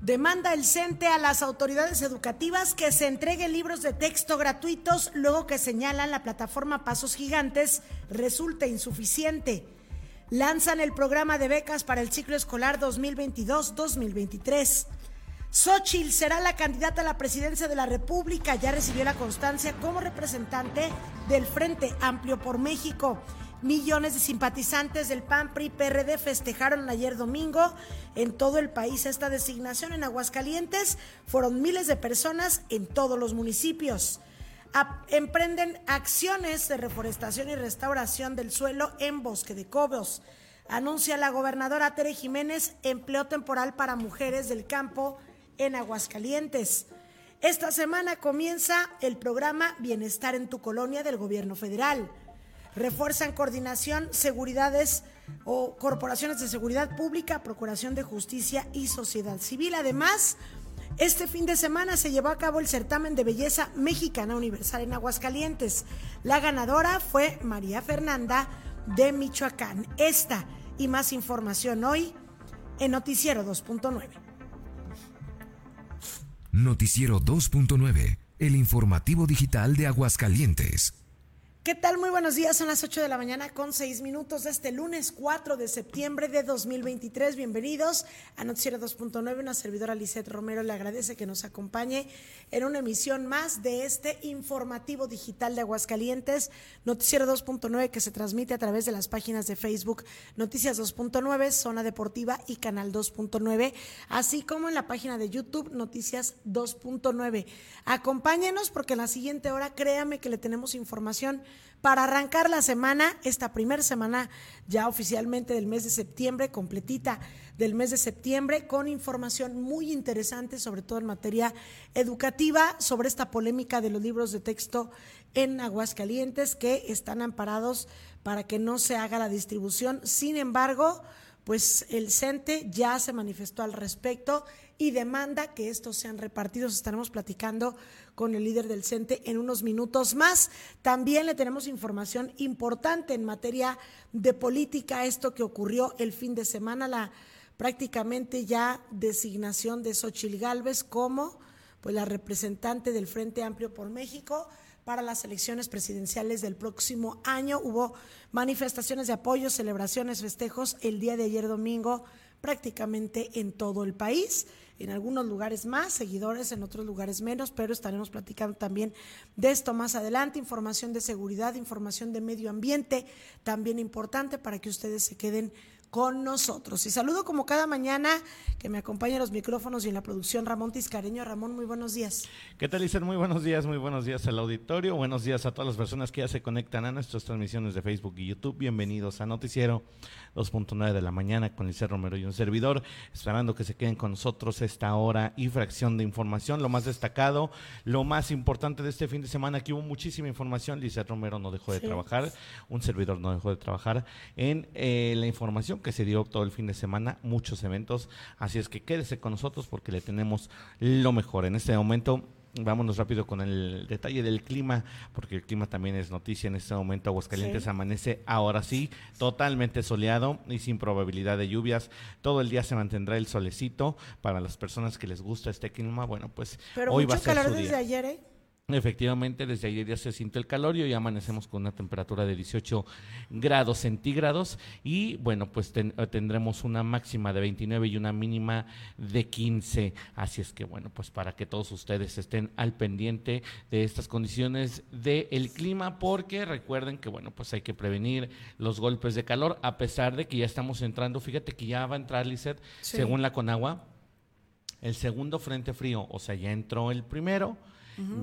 Demanda el CENTE a las autoridades educativas que se entreguen libros de texto gratuitos luego que señalan la plataforma Pasos Gigantes resulta insuficiente. Lanzan el programa de becas para el ciclo escolar 2022-2023. Xochitl será la candidata a la presidencia de la República. Ya recibió la constancia como representante del Frente Amplio por México. Millones de simpatizantes del PAN, PRI, PRD festejaron ayer domingo en todo el país esta designación. En Aguascalientes fueron miles de personas en todos los municipios. emprenden acciones de reforestación y restauración del suelo en Bosque de Cobos. Anuncia la gobernadora Tere Jiménez empleo temporal para mujeres del campo en Aguascalientes. Esta semana comienza el programa Bienestar en tu colonia del gobierno federal refuerzan coordinación, seguridades o corporaciones de seguridad pública, Procuración de Justicia y Sociedad Civil. Además, este fin de semana se llevó a cabo el certamen de belleza mexicana universal en Aguascalientes. La ganadora fue María Fernanda de Michoacán. Esta y más información hoy en Noticiero 2.9. Noticiero 2.9, el informativo digital de Aguascalientes. ¿Qué tal? Muy buenos días. Son las 8 de la mañana con 6 minutos de este lunes 4 de septiembre de 2023. Bienvenidos a Noticiero 2.9. Una servidora Lisette Romero le agradece que nos acompañe en una emisión más de este informativo digital de Aguascalientes. Noticiero 2.9 que se transmite a través de las páginas de Facebook Noticias 2.9, Zona Deportiva y Canal 2.9, así como en la página de YouTube Noticias 2.9. Acompáñenos porque en la siguiente hora créame que le tenemos información para arrancar la semana, esta primera semana ya oficialmente del mes de septiembre, completita del mes de septiembre, con información muy interesante, sobre todo en materia educativa, sobre esta polémica de los libros de texto en Aguascalientes que están amparados para que no se haga la distribución. Sin embargo, pues el CENTE ya se manifestó al respecto y demanda que estos sean repartidos. Estaremos platicando con el líder del CENTE en unos minutos más. También le tenemos información importante en materia de política, esto que ocurrió el fin de semana, la prácticamente ya designación de Xochil Gálvez como pues la representante del Frente Amplio por México para las elecciones presidenciales del próximo año. Hubo manifestaciones de apoyo, celebraciones, festejos el día de ayer domingo prácticamente en todo el país en algunos lugares más seguidores, en otros lugares menos, pero estaremos platicando también de esto más adelante, información de seguridad, información de medio ambiente, también importante para que ustedes se queden con nosotros. Y saludo como cada mañana que me acompaña en los micrófonos y en la producción Ramón Tiscareño. Ramón, muy buenos días. ¿Qué tal, Lisa? Muy buenos días, muy buenos días al auditorio, buenos días a todas las personas que ya se conectan a nuestras transmisiones de Facebook y YouTube. Bienvenidos a Noticiero 2.9 de la mañana con Lice Romero y un servidor, esperando que se queden con nosotros esta hora y fracción de información, lo más destacado, lo más importante de este fin de semana, que hubo muchísima información, Lice Romero no dejó de trabajar, un servidor no dejó de trabajar en eh, la información que se dio todo el fin de semana, muchos eventos, así es que quédese con nosotros porque le tenemos lo mejor. En este momento Vámonos rápido con el detalle del clima, porque el clima también es noticia en este momento. Aguascalientes amanece ahora sí, totalmente soleado y sin probabilidad de lluvias. Todo el día se mantendrá el solecito. Para las personas que les gusta este clima, bueno, pues hoy va a ser calor desde ayer, ¿eh? Efectivamente, desde ayer ya se sintió el calor y amanecemos con una temperatura de 18 grados centígrados y bueno, pues eh, tendremos una máxima de 29 y una mínima de 15. Así es que bueno, pues para que todos ustedes estén al pendiente de estas condiciones del clima, porque recuerden que bueno, pues hay que prevenir los golpes de calor, a pesar de que ya estamos entrando, fíjate que ya va a entrar, Lizeth, según la Conagua, el segundo frente frío, o sea, ya entró el primero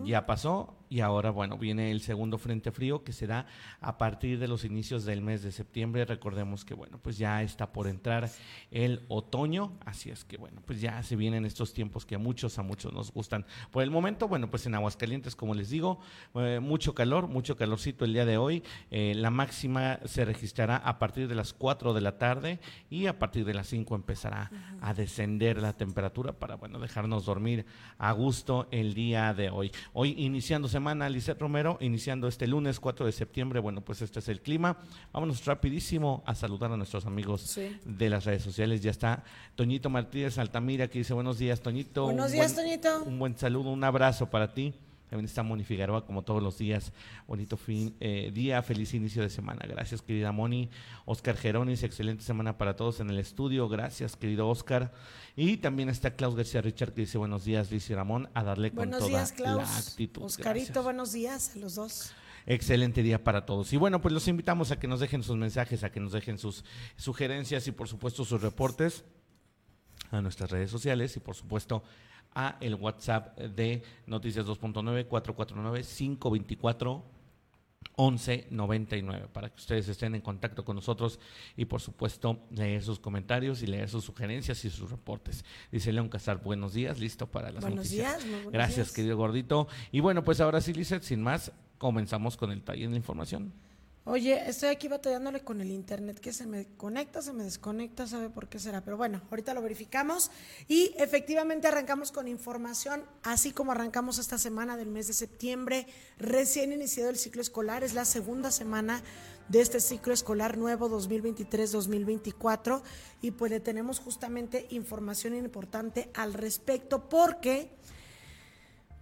ya pasó y ahora, bueno, viene el segundo frente frío que será a partir de los inicios del mes de septiembre. Recordemos que, bueno, pues ya está por entrar el otoño, así es que, bueno, pues ya se vienen estos tiempos que a muchos, a muchos nos gustan. Por el momento, bueno, pues en Aguascalientes, como les digo, eh, mucho calor, mucho calorcito el día de hoy. Eh, la máxima se registrará a partir de las 4 de la tarde y a partir de las 5 empezará a descender la temperatura para, bueno, dejarnos dormir a gusto el día de hoy. Hoy. Hoy iniciando semana, Lizeth Romero, iniciando este lunes 4 de septiembre, bueno, pues este es el clima. Vámonos rapidísimo a saludar a nuestros amigos de las redes sociales. Ya está Toñito Martínez Altamira que dice buenos días, Toñito. Buenos días, Toñito. Un buen saludo, un abrazo para ti. También está Moni Figueroa, como todos los días. Bonito fin, eh, día, feliz inicio de semana. Gracias, querida Moni. Oscar Geronis, excelente semana para todos en el estudio. Gracias, querido Oscar. Y también está Klaus García Richard, que dice buenos días, Luis y Ramón, a darle con toda la actitud. Oscarito, buenos días a los dos. Excelente día para todos. Y bueno, pues los invitamos a que nos dejen sus mensajes, a que nos dejen sus sugerencias y por supuesto sus reportes a nuestras redes sociales y por supuesto a el WhatsApp de Noticias 2.9 449 524 1199 para que ustedes estén en contacto con nosotros y por supuesto leer sus comentarios y leer sus sugerencias y sus reportes. Dice León Casar, buenos días, listo para las buenos noticias. Días, buenos Gracias, querido gordito. Y bueno, pues ahora sí, Lizeth, sin más, comenzamos con el taller de la información. Oye, estoy aquí batallándole con el internet, que se me conecta, se me desconecta, sabe por qué será. Pero bueno, ahorita lo verificamos y efectivamente arrancamos con información, así como arrancamos esta semana del mes de septiembre, recién iniciado el ciclo escolar, es la segunda semana de este ciclo escolar nuevo 2023-2024 y pues le tenemos justamente información importante al respecto porque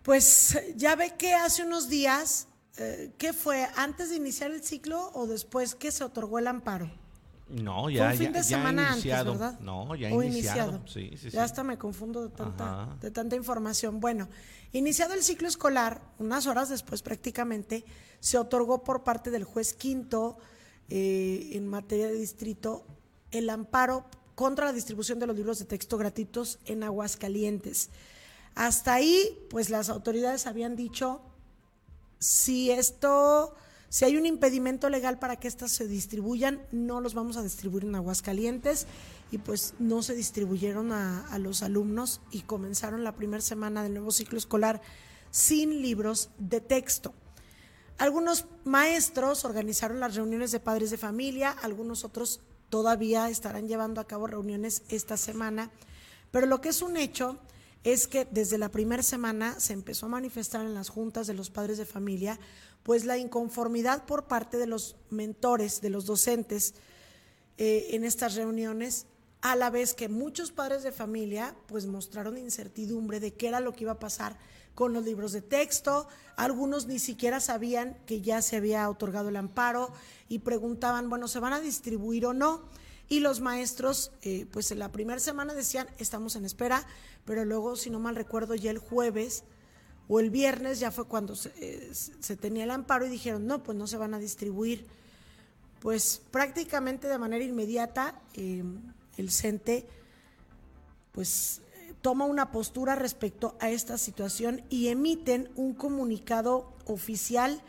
pues ya ve que hace unos días eh, ¿qué fue? ¿Antes de iniciar el ciclo o después que se otorgó el amparo? No, ya. Fue un fin de semana antes, ¿verdad? No, ya iniciado. Sí, sí, ya hasta me confundo de tanta, de tanta información. Bueno, iniciado el ciclo escolar, unas horas después prácticamente, se otorgó por parte del juez quinto eh, en materia de distrito el amparo contra la distribución de los libros de texto gratuitos en Aguascalientes. Hasta ahí, pues las autoridades habían dicho si esto, si hay un impedimento legal para que estas se distribuyan, no los vamos a distribuir en Aguascalientes y pues no se distribuyeron a, a los alumnos y comenzaron la primera semana del nuevo ciclo escolar sin libros de texto. Algunos maestros organizaron las reuniones de padres de familia, algunos otros todavía estarán llevando a cabo reuniones esta semana, pero lo que es un hecho es que desde la primera semana se empezó a manifestar en las juntas de los padres de familia, pues la inconformidad por parte de los mentores, de los docentes eh, en estas reuniones, a la vez que muchos padres de familia pues mostraron incertidumbre de qué era lo que iba a pasar con los libros de texto, algunos ni siquiera sabían que ya se había otorgado el amparo y preguntaban, bueno, ¿se van a distribuir o no? Y los maestros, eh, pues en la primera semana decían, estamos en espera, pero luego, si no mal recuerdo, ya el jueves o el viernes ya fue cuando se, eh, tenía el amparo y dijeron, no, pues no se van a distribuir. Pues prácticamente de manera inmediata em, el CENTE pues toma una postura respecto a esta situación y emiten un comunicado oficial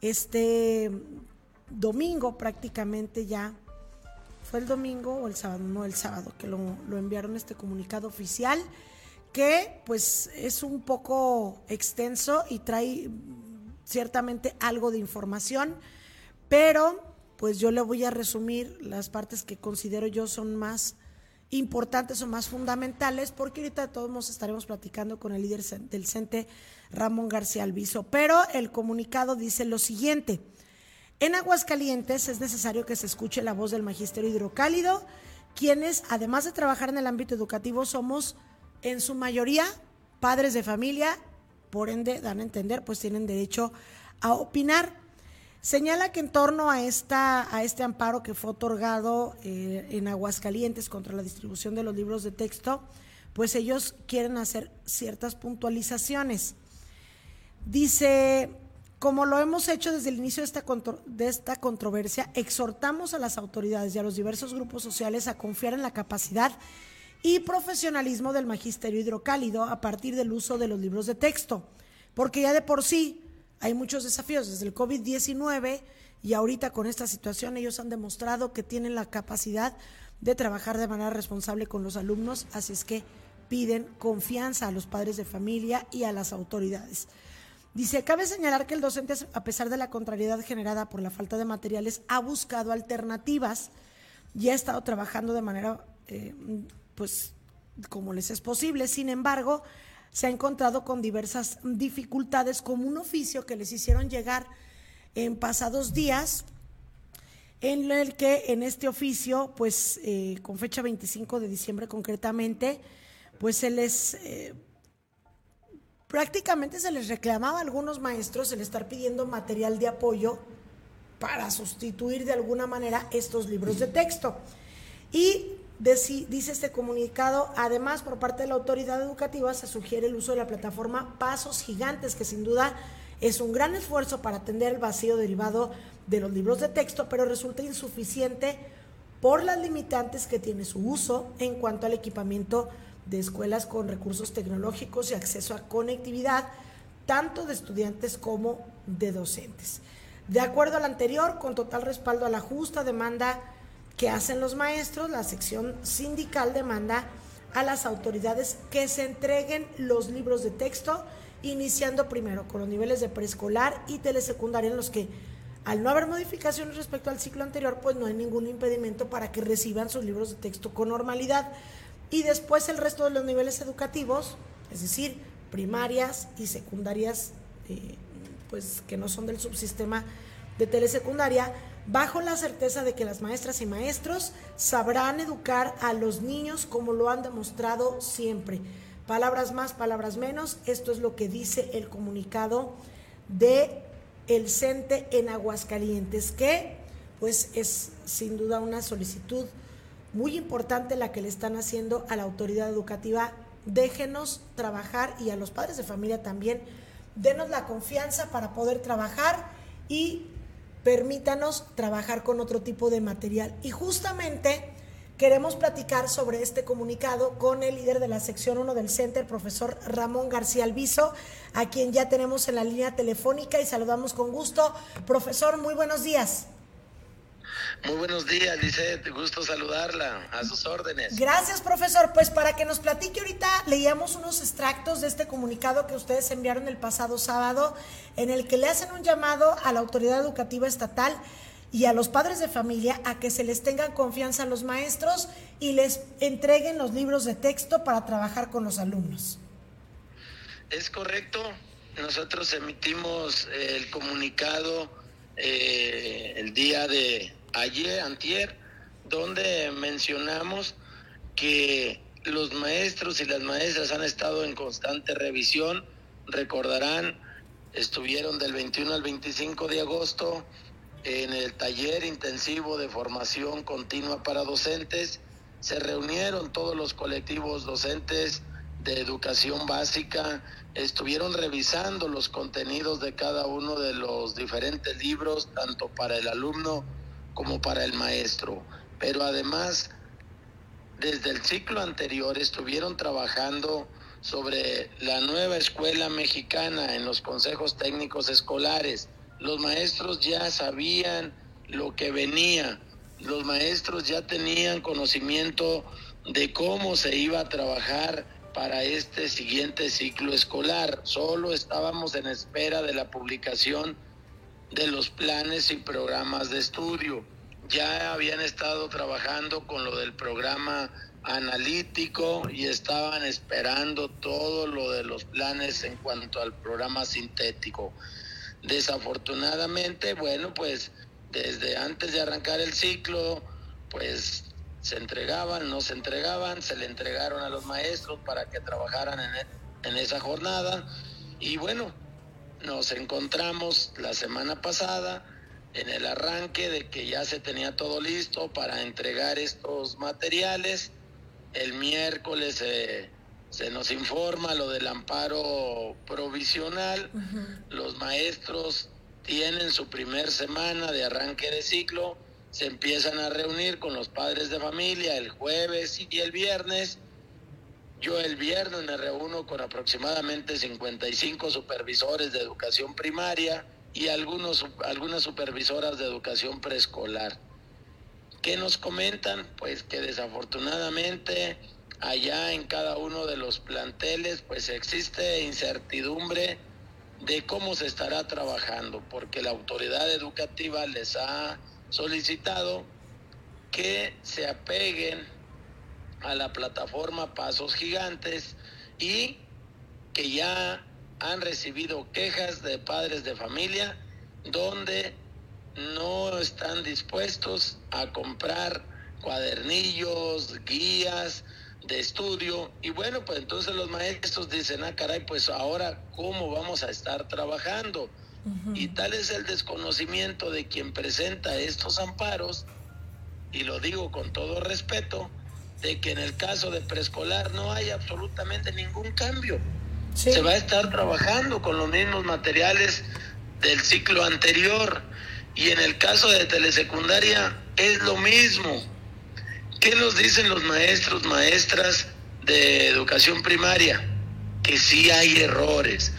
este domingo prácticamente ya el domingo o el sábado, no el sábado, que lo, enviaron este comunicado oficial, que pues es un poco extenso y trae ciertamente algo de información, pero pues yo le voy a resumir las partes que considero yo son más importantes o más fundamentales, porque ahorita todos estaremos platicando con el líder del CENTE, Ramón García Alviso. Pero el comunicado dice lo siguiente. En Aguascalientes es necesario que se escuche la voz del Magisterio Hidrocálido, quienes, además de trabajar en el ámbito educativo, somos en su mayoría padres de familia, por ende, dan a entender, pues tienen derecho a opinar. Señala que en torno a, esta, a este amparo que fue otorgado eh, en Aguascalientes contra la distribución de los libros de texto, pues ellos quieren hacer ciertas puntualizaciones. Dice, como lo hemos hecho desde el inicio de esta, de esta controversia, exhortamos a las autoridades y a los diversos grupos sociales a confiar en la capacidad y profesionalismo del magisterio hidrocálido a partir del uso de los libros de texto, porque ya de por sí hay muchos desafíos desde el COVID-19 y ahorita con esta situación ellos han demostrado que tienen la capacidad de trabajar de manera responsable con los alumnos, así es que piden confianza a los padres de familia y a las autoridades. Dice, cabe señalar que el docente, a pesar de la contrariedad generada por la falta de materiales, ha buscado alternativas y ha estado trabajando de manera, eh, pues, como les es posible. Sin embargo, se ha encontrado con diversas dificultades como un oficio que les hicieron llegar en pasados días en el que en este oficio, pues eh, con fecha 25 de diciembre concretamente, pues se les... Eh, prácticamente se les reclamaba a algunos maestros el estar pidiendo material de apoyo para sustituir de alguna manera estos libros de texto. Y dice este comunicado, además por parte de la autoridad educativa se sugiere el uso de la plataforma Pasos Gigantes, que sin duda es un gran esfuerzo para atender el vacío derivado de los libros de texto, pero resulta insuficiente por las limitantes que tiene su uso en cuanto al equipamiento de escuelas con recursos tecnológicos y acceso a conectividad, tanto de estudiantes como de docentes. De acuerdo al anterior, con total respaldo a la justa demanda que hacen los maestros, la sección sindical demanda a las autoridades que se entreguen los libros de texto, iniciando primero con los niveles de preescolar y telesecundaria en los que al no haber modificaciones respecto al ciclo anterior, pues no hay ningún impedimento para que reciban sus libros de texto con normalidad. Y después el resto de los niveles educativos, es decir, primarias y secundarias, eh, pues que no son del subsistema de telesecundaria, bajo la certeza de que las maestras y maestros sabrán educar a los niños como lo han demostrado siempre. Palabras más, palabras menos, esto es lo que dice el comunicado de el CENTE en Aguascalientes, que pues es sin duda una solicitud muy importante la que le están haciendo a la autoridad educativa. Déjenos trabajar y a los padres de familia también, denos la confianza para poder trabajar y permítanos trabajar con otro tipo de material. Y justamente queremos platicar sobre este comunicado con el líder de la sección 1 del Center, profesor Ramón García Alviso, a quien ya tenemos en la línea telefónica y saludamos con gusto. Profesor, muy buenos días. Muy buenos días, Lizeth. Gusto saludarla. A sus órdenes. Gracias, profesor. Pues para que nos platique ahorita, leíamos unos extractos de este comunicado que ustedes enviaron el pasado sábado, en el que le hacen un llamado a la autoridad educativa estatal y a los padres de familia a que se les tengan confianza a los maestros y les entreguen los libros de texto para trabajar con los alumnos. Es correcto. Nosotros emitimos el comunicado eh, el día de ayer, antier, donde mencionamos que los maestros y las maestras han estado en constante revisión. Recordarán, estuvieron del 21 al 25 de agosto en el taller intensivo de formación continua para docentes. Se reunieron todos los colectivos docentes de educación básica, estuvieron revisando los contenidos de cada uno de los diferentes libros, tanto para el alumno como para el maestro. Pero además, desde el ciclo anterior estuvieron trabajando sobre la nueva escuela mexicana en los consejos técnicos escolares. Los maestros ya sabían lo que venía, los maestros ya tenían conocimiento de cómo se iba a trabajar para este siguiente ciclo escolar. Solo estábamos en espera de la publicación de los planes y programas de estudio. Ya habían estado trabajando con lo del programa analítico y estaban esperando todo lo de los planes en cuanto al programa sintético. Desafortunadamente, bueno, pues desde antes de arrancar el ciclo, pues se entregaban, no se entregaban, se le entregaron a los maestros para que trabajaran en, en esa jornada y bueno, nos encontramos la semana pasada en el arranque de que ya se tenía todo listo para entregar estos materiales. El miércoles se nos informa lo del amparo provisional. Los maestros tienen su primer semana de arranque de ciclo. Se empiezan a reunir con los padres de familia el jueves y el viernes yo el viernes me reúno con aproximadamente 55 supervisores de educación primaria y algunos, algunas supervisoras de educación preescolar. ¿Qué nos comentan? Pues que desafortunadamente allá en cada uno de los planteles pues existe incertidumbre de cómo se estará trabajando, porque la autoridad educativa les ha solicitado que se apeguen a la plataforma Pasos Gigantes y que ya han recibido quejas de padres de familia donde no están dispuestos a comprar cuadernillos, guías de estudio y bueno, pues entonces los maestros dicen, ah, caray, pues ahora cómo vamos a estar trabajando. Y tal es el desconocimiento de quien presenta estos amparos, y lo digo con todo respeto, de que en el caso de preescolar no hay absolutamente ningún cambio. Se va a estar trabajando con los mismos materiales del ciclo anterior y en el caso de telesecundaria es lo mismo. ¿Qué nos dicen los maestros, maestras de educación primaria? Que sí hay errores,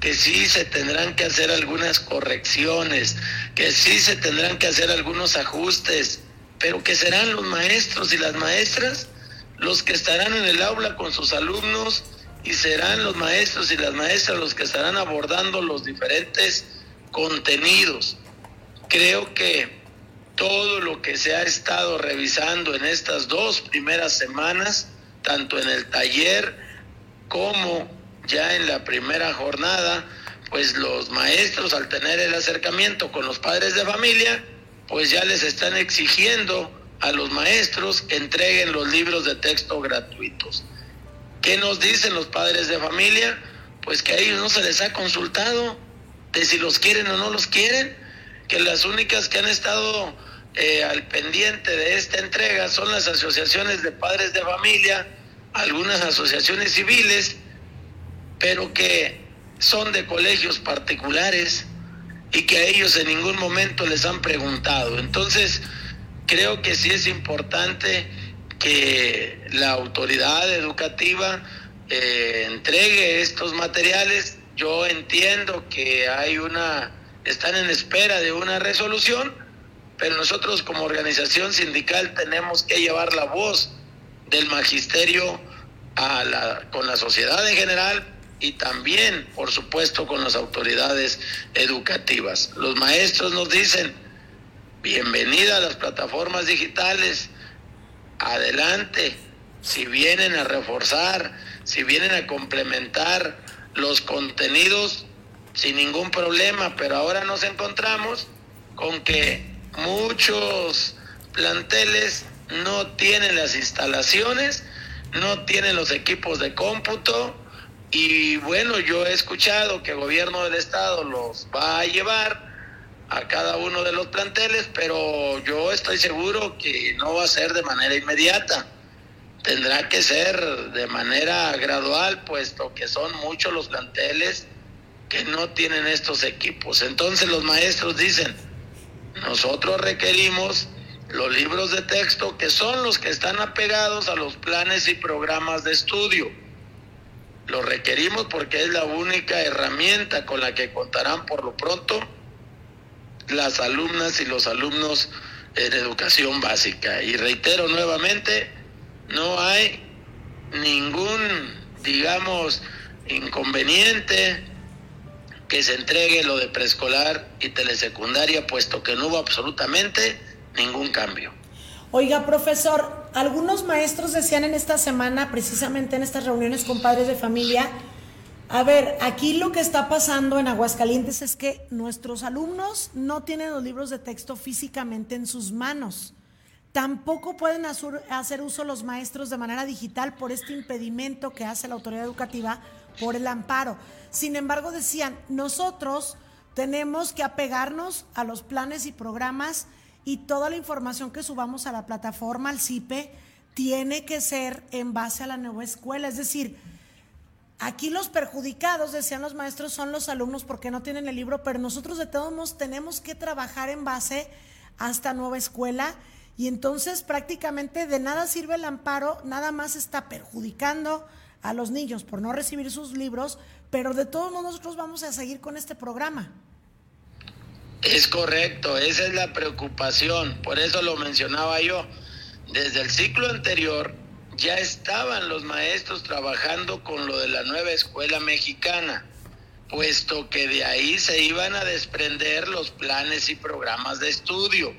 que sí se tendrán que hacer algunas correcciones, que sí se tendrán que hacer algunos ajustes, pero que serán los maestros y las maestras los que estarán en el aula con sus alumnos y serán los maestros y las maestras los que estarán abordando los diferentes contenidos. Creo que todo lo que se ha estado revisando en estas dos primeras semanas, tanto en el taller como ya en la primera jornada, pues los maestros al tener el acercamiento con los padres de familia, pues ya les están exigiendo a los maestros entreguen los libros de texto gratuitos. ¿Qué nos dicen los padres de familia? Pues que a ellos no se les ha consultado de si los quieren o no los quieren, que las únicas que han estado eh, al pendiente de esta entrega son las asociaciones de padres de familia, algunas asociaciones civiles, pero que son de colegios particulares y que a ellos en ningún momento les han preguntado. Entonces, creo que sí es importante que la autoridad educativa eh, entregue estos materiales. Yo entiendo que hay una, están en espera de una resolución, pero nosotros como organización sindical tenemos que llevar la voz del magisterio a la, con la sociedad en general y también, por supuesto, con las autoridades educativas. Los maestros nos dicen, bienvenida a las plataformas digitales, adelante, si vienen a reforzar, si vienen a complementar los contenidos, sin ningún problema, pero ahora nos encontramos con que muchos planteles no tienen las instalaciones, no tienen los equipos de cómputo. Y bueno, yo he escuchado que el gobierno del estado los va a llevar a cada uno de los planteles, pero yo estoy seguro que no va a ser de manera inmediata. Tendrá que ser de manera gradual, puesto que son muchos los planteles que no tienen estos equipos. Entonces los maestros dicen, nosotros requerimos los libros de texto que son los que están apegados a los planes y programas de estudio. Los requerimos porque es la única herramienta con la que contarán por lo pronto las alumnas y los alumnos en educación básica. Y reitero nuevamente, no hay ningún, digamos, inconveniente que se entregue lo de preescolar y telesecundaria, puesto que no hubo absolutamente ningún cambio. Oiga, profesor, algunos maestros decían en esta semana, precisamente en estas reuniones con padres de familia, a ver, aquí lo que está pasando en Aguascalientes es que nuestros alumnos no tienen los libros de texto físicamente en sus manos. Tampoco pueden hacer uso los maestros de manera digital por este impedimento que hace la autoridad educativa por el amparo. Sin embargo, decían, nosotros tenemos que apegarnos a los planes y programas y toda la información que subamos a la plataforma, al CIPE, tiene que ser en base a la nueva escuela. Es decir, Aquí los perjudicados, decían los maestros, son los alumnos porque no tienen el libro, pero nosotros de todos modos tenemos que trabajar en base a esta nueva escuela y entonces prácticamente de nada sirve el amparo, nada más está perjudicando a los niños por no recibir sus libros, pero de todos modos nosotros vamos a seguir con este programa. Es correcto, esa es la preocupación, por eso lo mencionaba yo. Desde el ciclo anterior ya estaban los maestros trabajando con lo de la nueva escuela mexicana, puesto que de ahí se iban a desprender los planes y programas de estudio.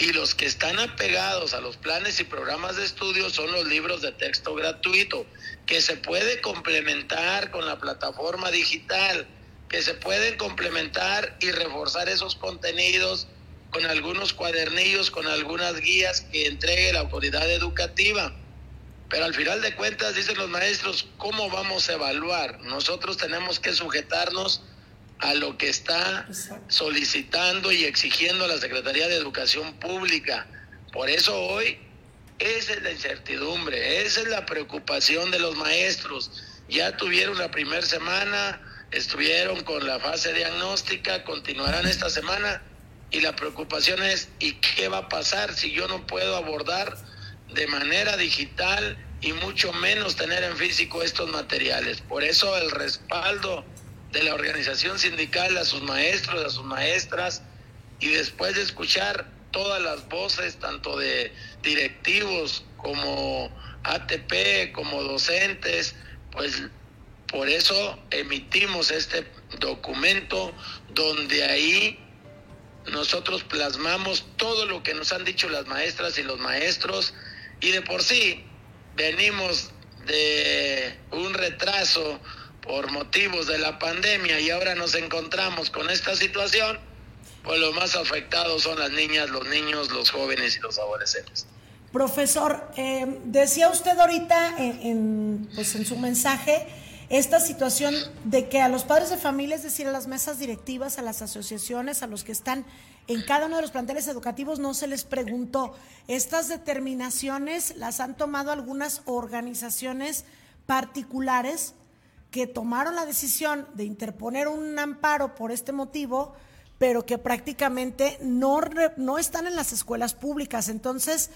y los que están apegados a los planes y programas de estudio son los libros de texto gratuito, que se puede complementar con la plataforma digital, que se pueden complementar y reforzar esos contenidos con algunos cuadernillos, con algunas guías que entregue la autoridad educativa. Pero al final de cuentas, dicen los maestros, ¿cómo vamos a evaluar? Nosotros tenemos que sujetarnos a lo que está solicitando y exigiendo la Secretaría de Educación Pública. Por eso hoy esa es la incertidumbre, esa es la preocupación de los maestros. Ya tuvieron la primera semana, estuvieron con la fase diagnóstica, continuarán esta semana y la preocupación es ¿y qué va a pasar si yo no puedo abordar de manera digital y mucho menos tener en físico estos materiales? Por eso el respaldo de la organización sindical a sus maestros, a sus maestras, y después de escuchar todas las voces, tanto de directivos como ATP, como docentes, pues por eso emitimos este documento donde ahí nosotros plasmamos todo lo que nos han dicho las maestras y los maestros y de por sí venimos de un retraso por motivos de la pandemia y ahora nos encontramos con esta situación, pues los más afectados son las niñas, los niños, los jóvenes y los adolescentes. Profesor, eh, decía usted ahorita en, pues en su mensaje esta situación de que a los padres de familia, es decir, a las mesas directivas, a las asociaciones, a los que están en cada uno de los planteles educativos, no se les preguntó. Estas determinaciones las han tomado algunas organizaciones particulares que tomaron la decisión de interponer un amparo por este motivo, pero que prácticamente no, no están en las escuelas públicas. Entonces,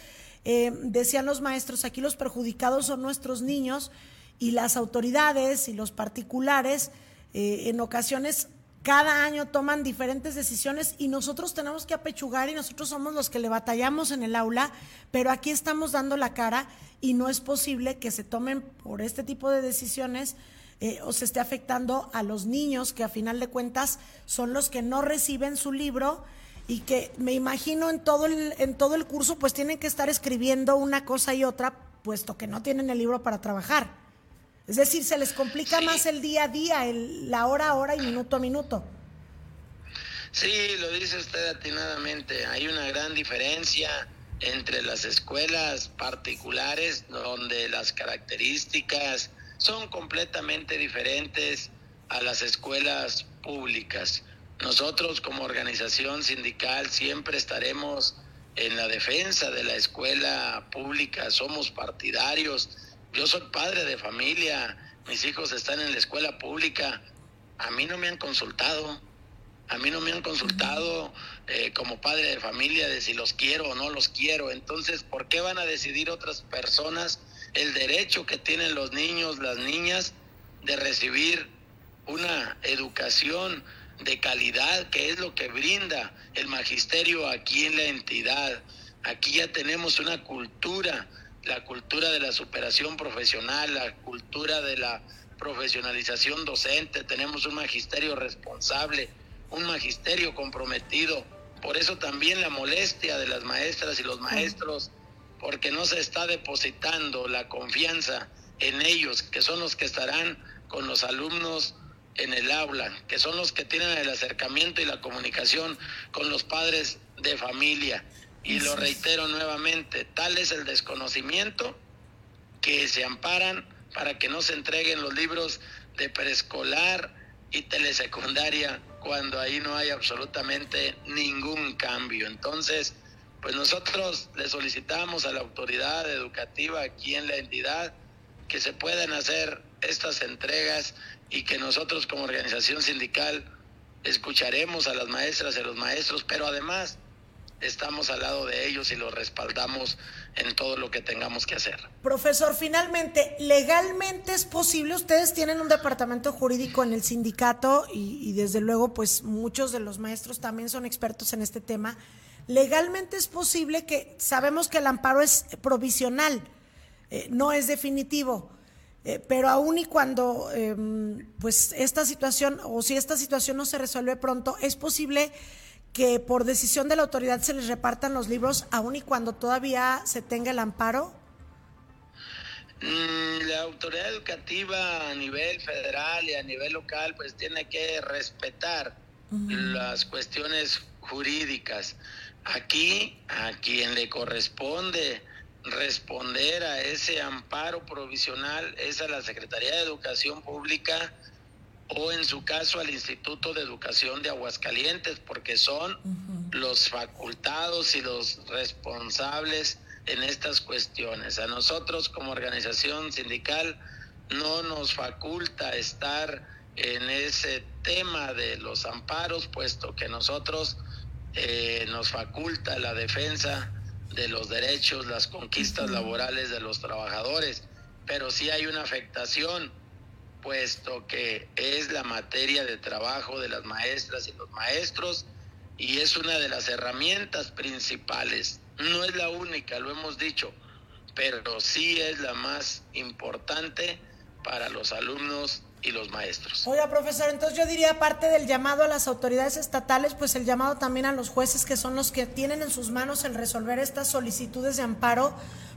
eh, decían los maestros, aquí los perjudicados son nuestros niños y las autoridades y los particulares eh, en ocasiones cada año toman diferentes decisiones y nosotros tenemos que apechugar y nosotros somos los que le batallamos en el aula, pero aquí estamos dando la cara y no es posible que se tomen por este tipo de decisiones eh, o se esté afectando a los niños que a final de cuentas son los que no reciben su libro y que me imagino en todo el, en todo el curso pues tienen que estar escribiendo una cosa y otra puesto que no tienen el libro para trabajar. Es decir, se les complica más el día a día, el, la hora a hora y minuto a minuto. Sí, lo dice usted atinadamente. Hay una gran diferencia entre las escuelas particulares donde las características son completamente diferentes a las escuelas públicas. Nosotros como organización sindical siempre estaremos en la defensa de la escuela pública, somos partidarios. Yo soy padre de familia, mis hijos están en la escuela pública, a mí no me han consultado, a mí no me han consultado eh, como padre de familia de si los quiero o no los quiero. Entonces, ¿por qué van a decidir otras personas? el derecho que tienen los niños, las niñas, de recibir una educación de calidad, que es lo que brinda el magisterio aquí en la entidad. Aquí ya tenemos una cultura, la cultura de la superación profesional, la cultura de la profesionalización docente, tenemos un magisterio responsable, un magisterio comprometido. Por eso también la molestia de las maestras y los maestros porque no se está depositando la confianza en ellos, que son los que estarán con los alumnos en el aula, que son los que tienen el acercamiento y la comunicación con los padres de familia. Y lo reitero nuevamente, tal es el desconocimiento que se amparan para que no se entreguen los libros de preescolar y telesecundaria cuando ahí no hay absolutamente ningún cambio. Entonces, pues nosotros le solicitamos a la autoridad educativa aquí en la entidad que se puedan hacer estas entregas y que nosotros como organización sindical escucharemos a las maestras y a los maestros, pero además estamos al lado de ellos y los respaldamos en todo lo que tengamos que hacer. Profesor, finalmente, legalmente es posible, ustedes tienen un departamento jurídico en el sindicato y, desde luego pues muchos de los maestros también son expertos en este tema legalmente es posible que sabemos que el amparo es provisional, eh, no es definitivo, eh, pero aún y cuando em, pues esta situación o si esta situación no se resuelve pronto, es posible que por decisión de la autoridad se les repartan los libros aun y cuando todavía se tenga el amparo? Mm, la autoridad educativa a nivel federal y a nivel local pues tiene que respetar las cuestiones jurídicas. Aquí a quien le corresponde responder a ese amparo provisional es a la Secretaría de Educación Pública o en su caso al Instituto de Educación de Aguascalientes, porque son los facultados y los responsables en estas cuestiones. A nosotros como organización sindical no nos faculta estar en ese tema de los amparos, puesto que nosotros eh, nos faculta la defensa de los derechos, las conquistas laborales de los trabajadores, pero sí hay una afectación, puesto que es la materia de trabajo de las maestras y los maestros y es una de las herramientas principales. No es la única, lo hemos dicho, pero sí es la más importante para los alumnos y los maestros. Oiga, profesor, entonces yo diría, aparte del llamado a las autoridades estatales, pues el llamado también a los jueces que son los que tienen en sus manos el resolver estas solicitudes de amparo,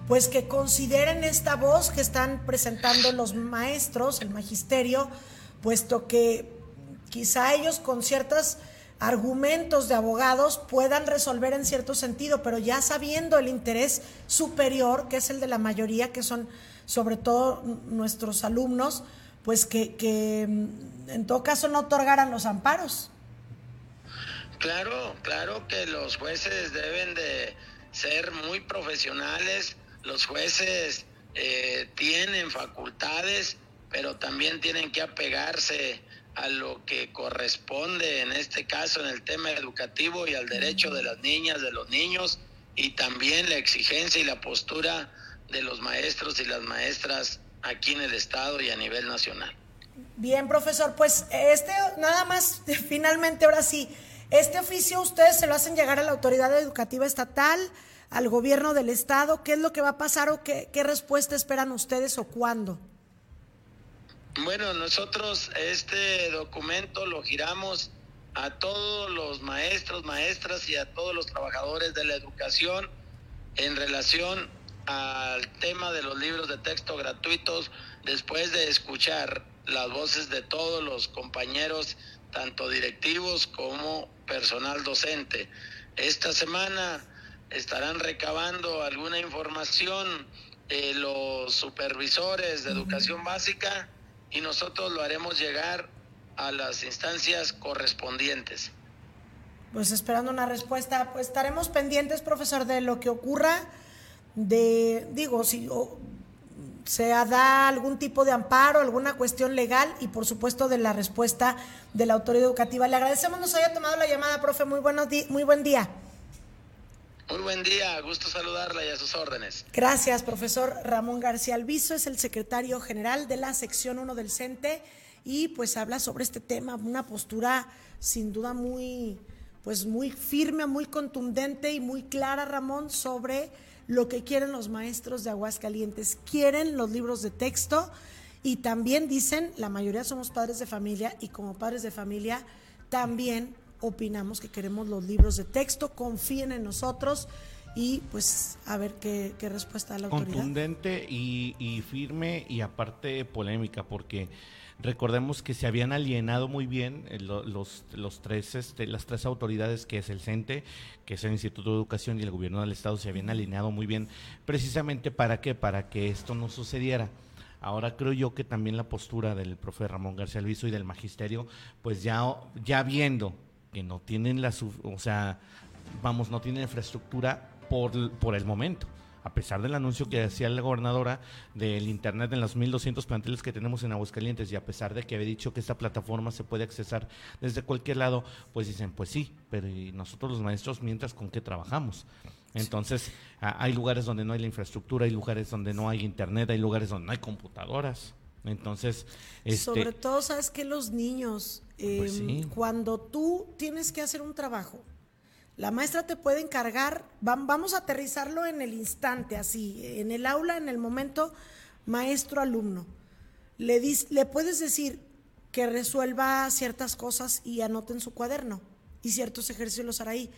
pues que consideren esta voz que están presentando los maestros, el magisterio, puesto que quizá ellos con ciertos argumentos de abogados puedan resolver en cierto sentido, pero ya sabiendo el interés superior, que es el de la mayoría, que son sobre todo nuestros alumnos, pues que, mm, en todo caso no otorgaran los amparos. Claro, claro que los jueces deben de ser muy profesionales, los jueces eh, tienen facultades, pero también tienen que apegarse a lo que corresponde en este caso en el tema educativo y al derecho de las niñas, de los niños y también la exigencia y la postura de los maestros y las maestras aquí en el Estado y a nivel nacional. Bien, profesor, pues este, nada más, finalmente, ahora sí, este oficio ustedes se lo hacen llegar a la autoridad educativa estatal, al gobierno del Estado, ¿qué es lo que va a pasar o qué, qué respuesta esperan ustedes o cuándo? Bueno, nosotros este documento lo giramos a todos los maestros, maestras y a todos los trabajadores de la educación en relación al tema de los libros de texto gratuitos después de escuchar las voces de todos los compañeros, tanto directivos como personal docente. Esta semana estarán recabando alguna información eh, los supervisores de educación básica y nosotros lo haremos llegar a las instancias correspondientes. Pues esperando una respuesta, pues estaremos pendientes, profesor, de lo que ocurra de, digo, si se da algún tipo de amparo, alguna cuestión legal y por supuesto de la respuesta de la autoridad educativa. Le agradecemos nos haya tomado la llamada, profe. Muy, buenos muy buen día. Muy buen día, gusto saludarla y a sus órdenes. Gracias, profesor Ramón García Alviso, es el secretario general de la sección 1 del CENTE y pues habla sobre este tema, una postura sin duda muy, pues muy firme, muy contundente y muy clara, Ramón, sobre lo que quieren los maestros de Aguascalientes. Quieren los libros de texto y también dicen, la mayoría somos padres de familia y como padres de familia también opinamos que queremos los libros de texto, confíen en nosotros y pues a ver qué, respuesta da la autoridad. Contundente y, y firme y aparte polémica porque Recordemos que se habían alienado muy bien eh, los, los tres, este, las tres autoridades que es el CENTE, que es el Instituto de Educación y el Gobierno del Estado, se habían alineado muy bien, precisamente para qué, para que esto no sucediera. Ahora creo yo que también la postura del profe Ramón García Luiso y del magisterio, pues ya, ya viendo que no tienen la, o sea, vamos, no tienen infraestructura por, por el momento a pesar del anuncio que hacía la gobernadora del Internet en los 1.200 planteles que tenemos en Aguascalientes y a pesar de que había dicho que esta plataforma se puede accesar desde cualquier lado, pues dicen, pues sí, pero ¿y nosotros los maestros mientras con qué trabajamos? Entonces, hay lugares donde no hay la infraestructura, hay lugares donde no hay Internet, hay lugares donde no hay computadoras. Entonces, este, sobre todo, sabes que los niños, pues em, cuando tú tienes que hacer un trabajo, la maestra te puede encargar, vamos a aterrizarlo en el instante, así, en el aula, en el momento, maestro-alumno. Le, le puedes decir que resuelva ciertas cosas y anote en su cuaderno. y ciertos ejercicios los hará ahí.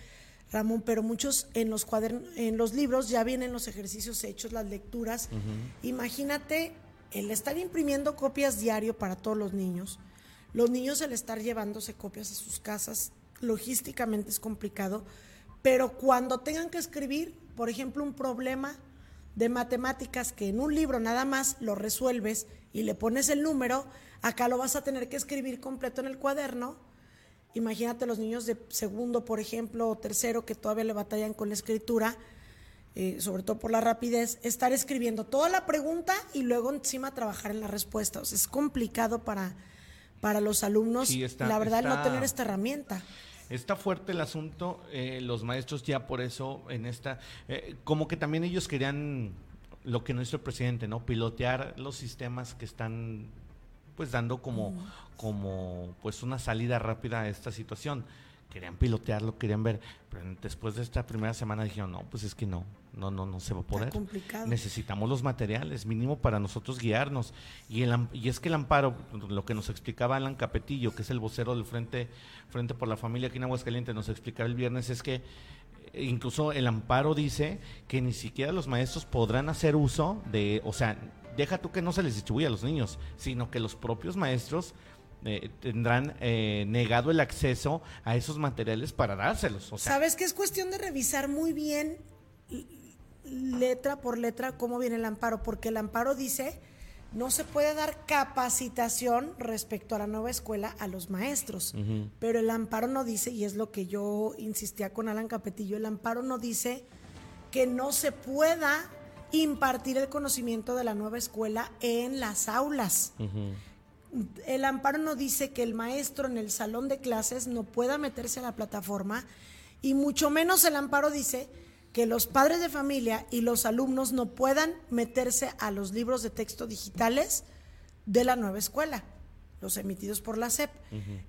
Ramón, pero muchos en los cuadernos, en los libros ya vienen los ejercicios hechos, las lecturas. Imagínate el estar imprimiendo copias diario para todos los niños, los niños el estar llevándose copias a sus casas, logísticamente es complicado, pero cuando tengan que escribir, por ejemplo, un problema de matemáticas que en un libro nada más lo resuelves y le pones el número, acá lo vas a tener que escribir completo en el cuaderno. Imagínate los niños de segundo, por ejemplo, o tercero que todavía le batallan con la escritura, eh, sobre todo por la rapidez, estar escribiendo toda la pregunta y luego encima trabajar en la respuesta. O sea, es complicado para, para los alumnos, la verdad, no tener esta herramienta. Está fuerte el asunto, eh, los maestros ya por eso en esta, eh, como que también ellos querían lo que nuestro presidente, ¿no? Pilotear los sistemas que están pues dando como, como pues una salida rápida a esta situación. Querían pilotearlo, querían ver, pero después de esta primera semana dijeron, no, pues es que no, no, no, no se va a poder. Necesitamos los materiales, mínimo para nosotros guiarnos. Y, el, y es que el amparo, lo que nos explicaba Alan Capetillo, que es el vocero del Frente, Frente por la Familia aquí en Aguascalientes, nos explicaba el viernes, es que eh, incluso el amparo dice que ni siquiera los maestros podrán hacer uso de, o sea, deja tú que no se les distribuya a los niños, sino que los propios maestros eh, tendrán eh, negado el acceso a esos materiales para dárselos. Sabes que es cuestión de revisar muy bien letra por letra cómo viene el amparo, porque el amparo dice no se puede dar capacitación respecto a la nueva escuela a los maestros, pero el amparo no dice, y es lo que yo insistía con Alan Capetillo, el amparo no dice que no se pueda impartir el conocimiento de la nueva escuela en las aulas. El amparo no dice que el maestro en el salón de clases no pueda meterse a la plataforma y mucho menos el amparo dice que los padres de familia y los alumnos no puedan meterse a los libros de texto digitales de la nueva escuela, los emitidos por la SEP.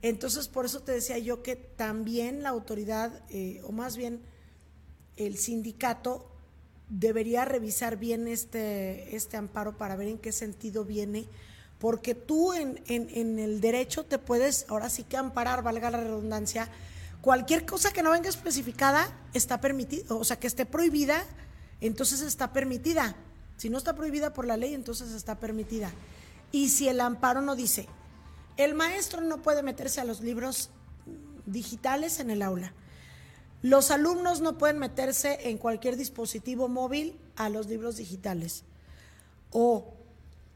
Entonces, por eso te decía yo que también la autoridad, eh, o más bien el sindicato, debería revisar bien este, este amparo para ver en qué sentido viene, porque tú en, en, el derecho te puedes, ahora sí que amparar, valga la redundancia, cualquier cosa que no venga especificada está permitido, o sea, que esté prohibida, entonces está permitida. Si no está prohibida por la ley, entonces está permitida. Y si el amparo no dice, el maestro no puede meterse a los libros digitales en el aula, los alumnos no pueden meterse en cualquier dispositivo móvil a los libros digitales. O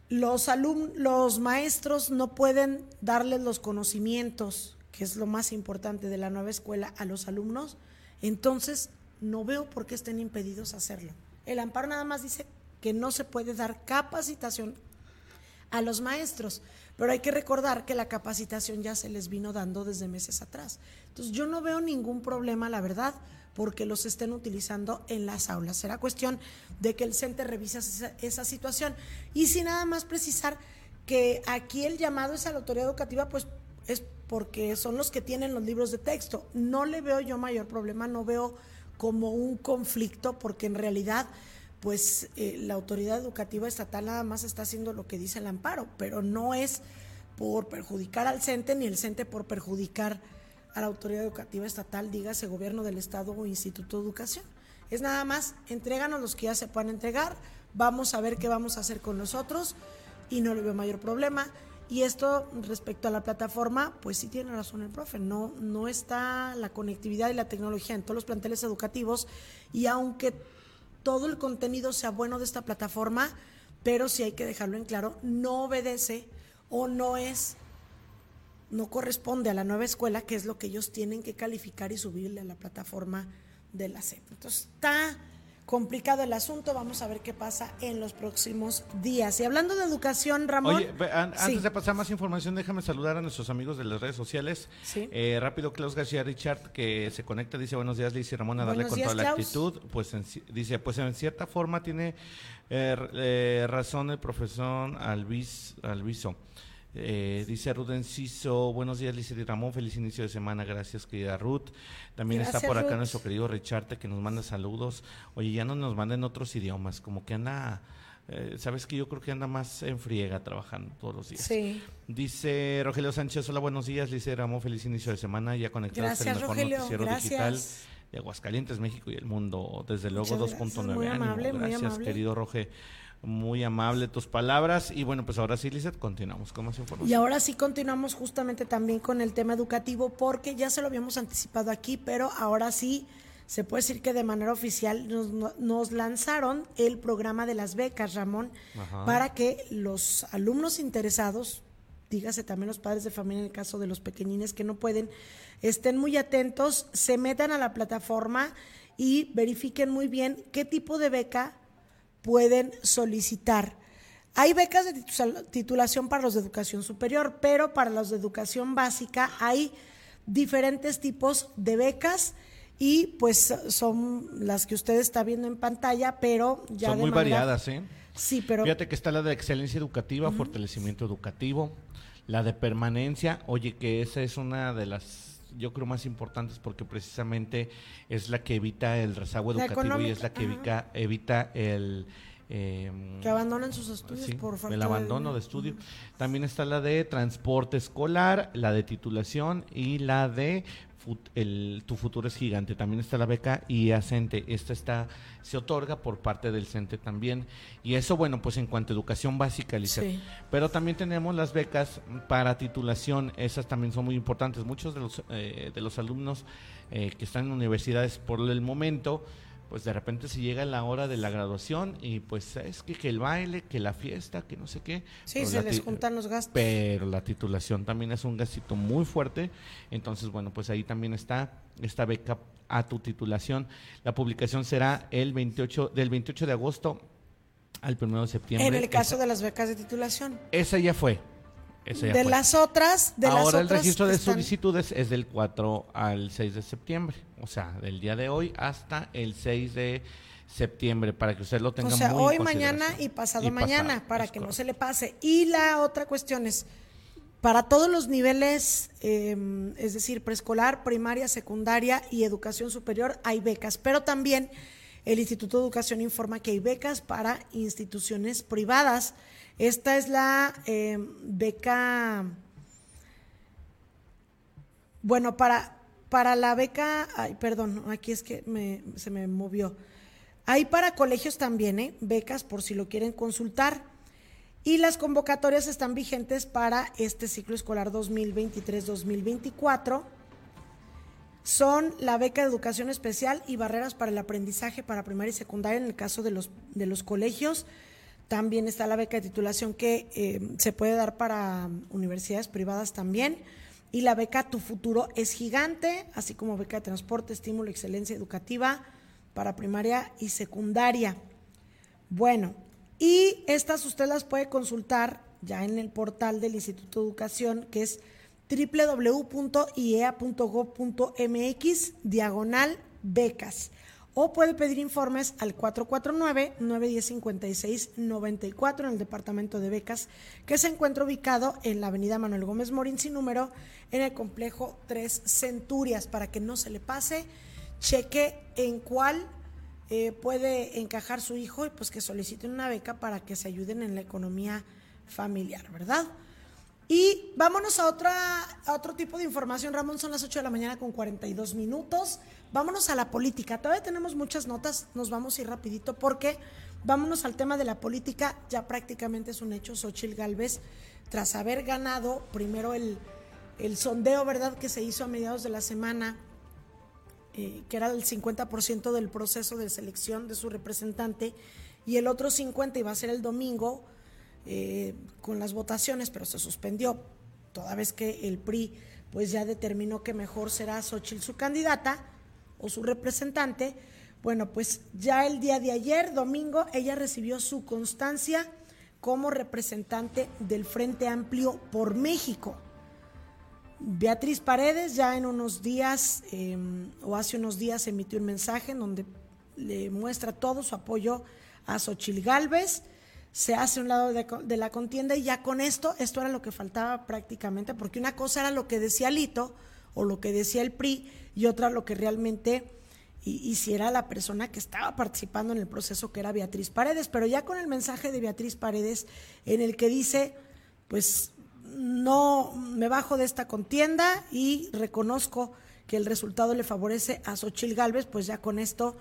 los, los maestros no pueden darles los conocimientos, que es lo más importante de la nueva escuela, a los alumnos. Entonces, no veo por qué estén impedidos hacerlo. El amparo nada más dice que no se puede dar capacitación a los maestros. Pero hay que recordar que la capacitación ya se les vino dando desde meses atrás. Entonces yo no veo ningún problema, la verdad, porque los estén utilizando en las aulas. Será cuestión de que el CENTE revise esa, situación. Y sin nada más precisar que aquí el llamado es a la autoridad educativa, pues es porque son los que tienen los libros de texto. No le veo yo mayor problema, no veo como un conflicto, porque en realidad pues eh, la autoridad educativa estatal nada más está haciendo lo que dice el amparo, pero no es por perjudicar al CENTE ni el CENTE por perjudicar a la autoridad educativa estatal, dígase gobierno del estado o instituto de educación. Es nada más, entréganos los que ya se puedan entregar, vamos a ver qué vamos a hacer con nosotros y no le veo mayor problema. Y esto respecto a la plataforma, pues sí tiene razón el profe, no, no está la conectividad y la tecnología en todos los planteles educativos y aunque todo el contenido sea bueno de esta plataforma, pero sí hay que dejarlo en claro, no obedece o no es, no corresponde a la nueva escuela, que es lo que ellos tienen que calificar y subirle a la plataforma de la SEP. Entonces está complicado el asunto. Vamos a ver qué pasa en los próximos días. Y hablando de educación, Ramón. Oye, antes de pasar más información, déjame saludar a nuestros amigos de las redes sociales. Eh, rápido, Klaus García Richard, que se conecta, dice buenos días, Liz y Ramón, a darle con toda la actitud. Pues dice, pues en cierta forma tiene eh, eh, razón el profesor Alvis, Alviso. Eh, dice Ruth Enciso, buenos días Liz y Ramón, feliz inicio de semana, gracias querida Ruth. También está por acá nuestro querido Richarte que nos manda saludos. Oye, ya no nos manden otros idiomas, como que anda eh, sabes que yo creo que anda más en friega trabajando todos los días. Sí. Dice Rogelio Sánchez, hola, buenos días, Lice Ramón, feliz inicio de semana, ya conectados Gracias, mejor Rogelio, noticiero gracias. digital de Aguascalientes, México y el mundo, desde luego Muchas gracias, 2.9 muy amable, muy Gracias, amable. querido Roge, muy amable tus palabras. Y bueno, pues ahora sí, Lizeth, continuamos con más información. Y ahora sí continuamos justamente también con el tema educativo porque ya se lo habíamos anticipado aquí, pero ahora sí se puede decir que de manera oficial nos, nos lanzaron el programa de las becas, Ramón, Ajá. para que los alumnos interesados, dígase también los padres de familia en el caso de los pequeñines que no pueden, estén muy atentos, se metan a la plataforma y verifiquen muy bien qué tipo de beca pueden solicitar. Hay becas de titu- titulación para los de educación superior, pero para los de educación básica hay diferentes tipos de becas y pues son las que usted está viendo en pantalla, pero ya Son de muy manera- variadas, ¿eh? Sí, pero Fíjate que está la de excelencia educativa, fortalecimiento educativo, la de permanencia, oye, que esa es una de las, yo creo, más importantes porque precisamente es la que evita el rezago La educativo y es la que evita, evita el... eh, que abandonan sus estudios Sí, por falta el de abandono dinero. de estudio. También está la de transporte escolar, la de titulación y la de el, tu futuro es gigante. También está la beca IACENTE. Esta está se otorga por parte del CENTE también. Y eso, bueno, pues en cuanto a educación básica, Lizeth. Sí. Pero también tenemos las becas para titulación. Esas también son muy importantes. Muchos de los, eh, de los alumnos eh, que están en universidades por el momento pues de repente se llega la hora de la graduación y pues es que, que el baile, que la fiesta, que no sé qué. Sí, Pero se les juntan los gastos. Pero la titulación también es un gastito muy fuerte. Entonces, bueno, pues ahí también está esta beca a tu titulación. La publicación será el 28, del 28 de agosto al 1 de septiembre. En el caso esa, de las becas de titulación. esa ya fue. De fue. las otras, de las Ahora el otras registro de están- solicitudes es del 4 al 6 de septiembre, o sea, del día de hoy hasta el 6 de septiembre, para que usted lo tenga O sea, muy hoy, mañana y pasado Y mañana, pasado, para que no se le pase. Y la otra cuestión es, para todos los niveles, eh, es decir, preescolar, primaria, secundaria y educación superior, hay becas, pero también el Instituto de Educación informa que hay becas para instituciones privadas. Esta es la eh, beca, bueno, para, para la beca, ay, perdón, aquí es que se me movió. Hay para colegios también, ¿eh? becas por si lo quieren consultar. Y las convocatorias están vigentes para este ciclo escolar 2023-2024. Son la beca de educación especial y barreras para el aprendizaje para primaria y secundaria en el caso de los, de los colegios. También está la beca de titulación que eh, se puede dar para universidades privadas también. Y la beca Tu Futuro es gigante, así como beca de transporte, estímulo, excelencia educativa para primaria y secundaria. Bueno, y estas usted las puede consultar ya en el portal del Instituto de Educación, que es www.iea.gov.mx, diagonal becas. O puede pedir informes al 449-910-5694 en el Departamento de Becas, que se encuentra ubicado en la avenida Manuel Gómez Morín, sin número, en el complejo Tres Centurias, para que no se le pase. Cheque en cuál eh, puede encajar su hijo y pues que soliciten una beca para que se ayuden en la economía familiar, ¿verdad? Y vámonos a, otra, a otro tipo de información, Ramón, son las 8 de la mañana con 42 minutos. Vámonos a la política. Todavía tenemos muchas notas, nos vamos a ir rapidito porque vámonos al tema de la política. Ya prácticamente es un hecho, Xochil Gálvez, tras haber ganado primero el, el sondeo, ¿verdad?, que se hizo a mediados de la semana eh, que era el 50% del proceso de selección de su representante, y el otro 50% iba a ser el domingo eh, con las votaciones, pero se suspendió, toda vez que el PRI pues ya determinó que mejor será Xochitl su candidata o su representante. Bueno, pues ya el día de ayer, domingo, ella recibió su constancia como representante del Frente Amplio por México. Beatriz Paredes ya en unos días eh, o hace unos días emitió un mensaje en donde le muestra todo su apoyo a Xochil Gálvez, se hace un lado de, de, la contienda y ya con esto, esto era lo que faltaba prácticamente, porque una cosa era lo que decía Lito o lo que decía el PRI y otra lo que realmente y, si era la persona que estaba participando en el proceso, que era Beatriz Paredes, pero ya con el mensaje de Beatriz Paredes en el que dice, pues no me bajo de esta contienda y reconozco que el resultado le favorece a Xochil Gálvez, pues ya con esto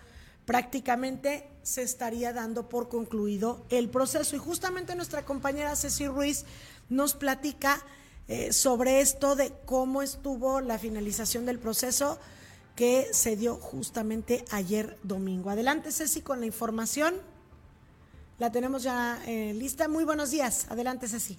prácticamente se estaría dando por concluido el proceso. Y justamente nuestra compañera Ceci Ruiz nos platica eh, sobre esto de cómo estuvo la finalización del proceso que se dio justamente ayer domingo. Adelante, Ceci, con la información. La tenemos ya eh, lista. Muy buenos días. Adelante, Ceci.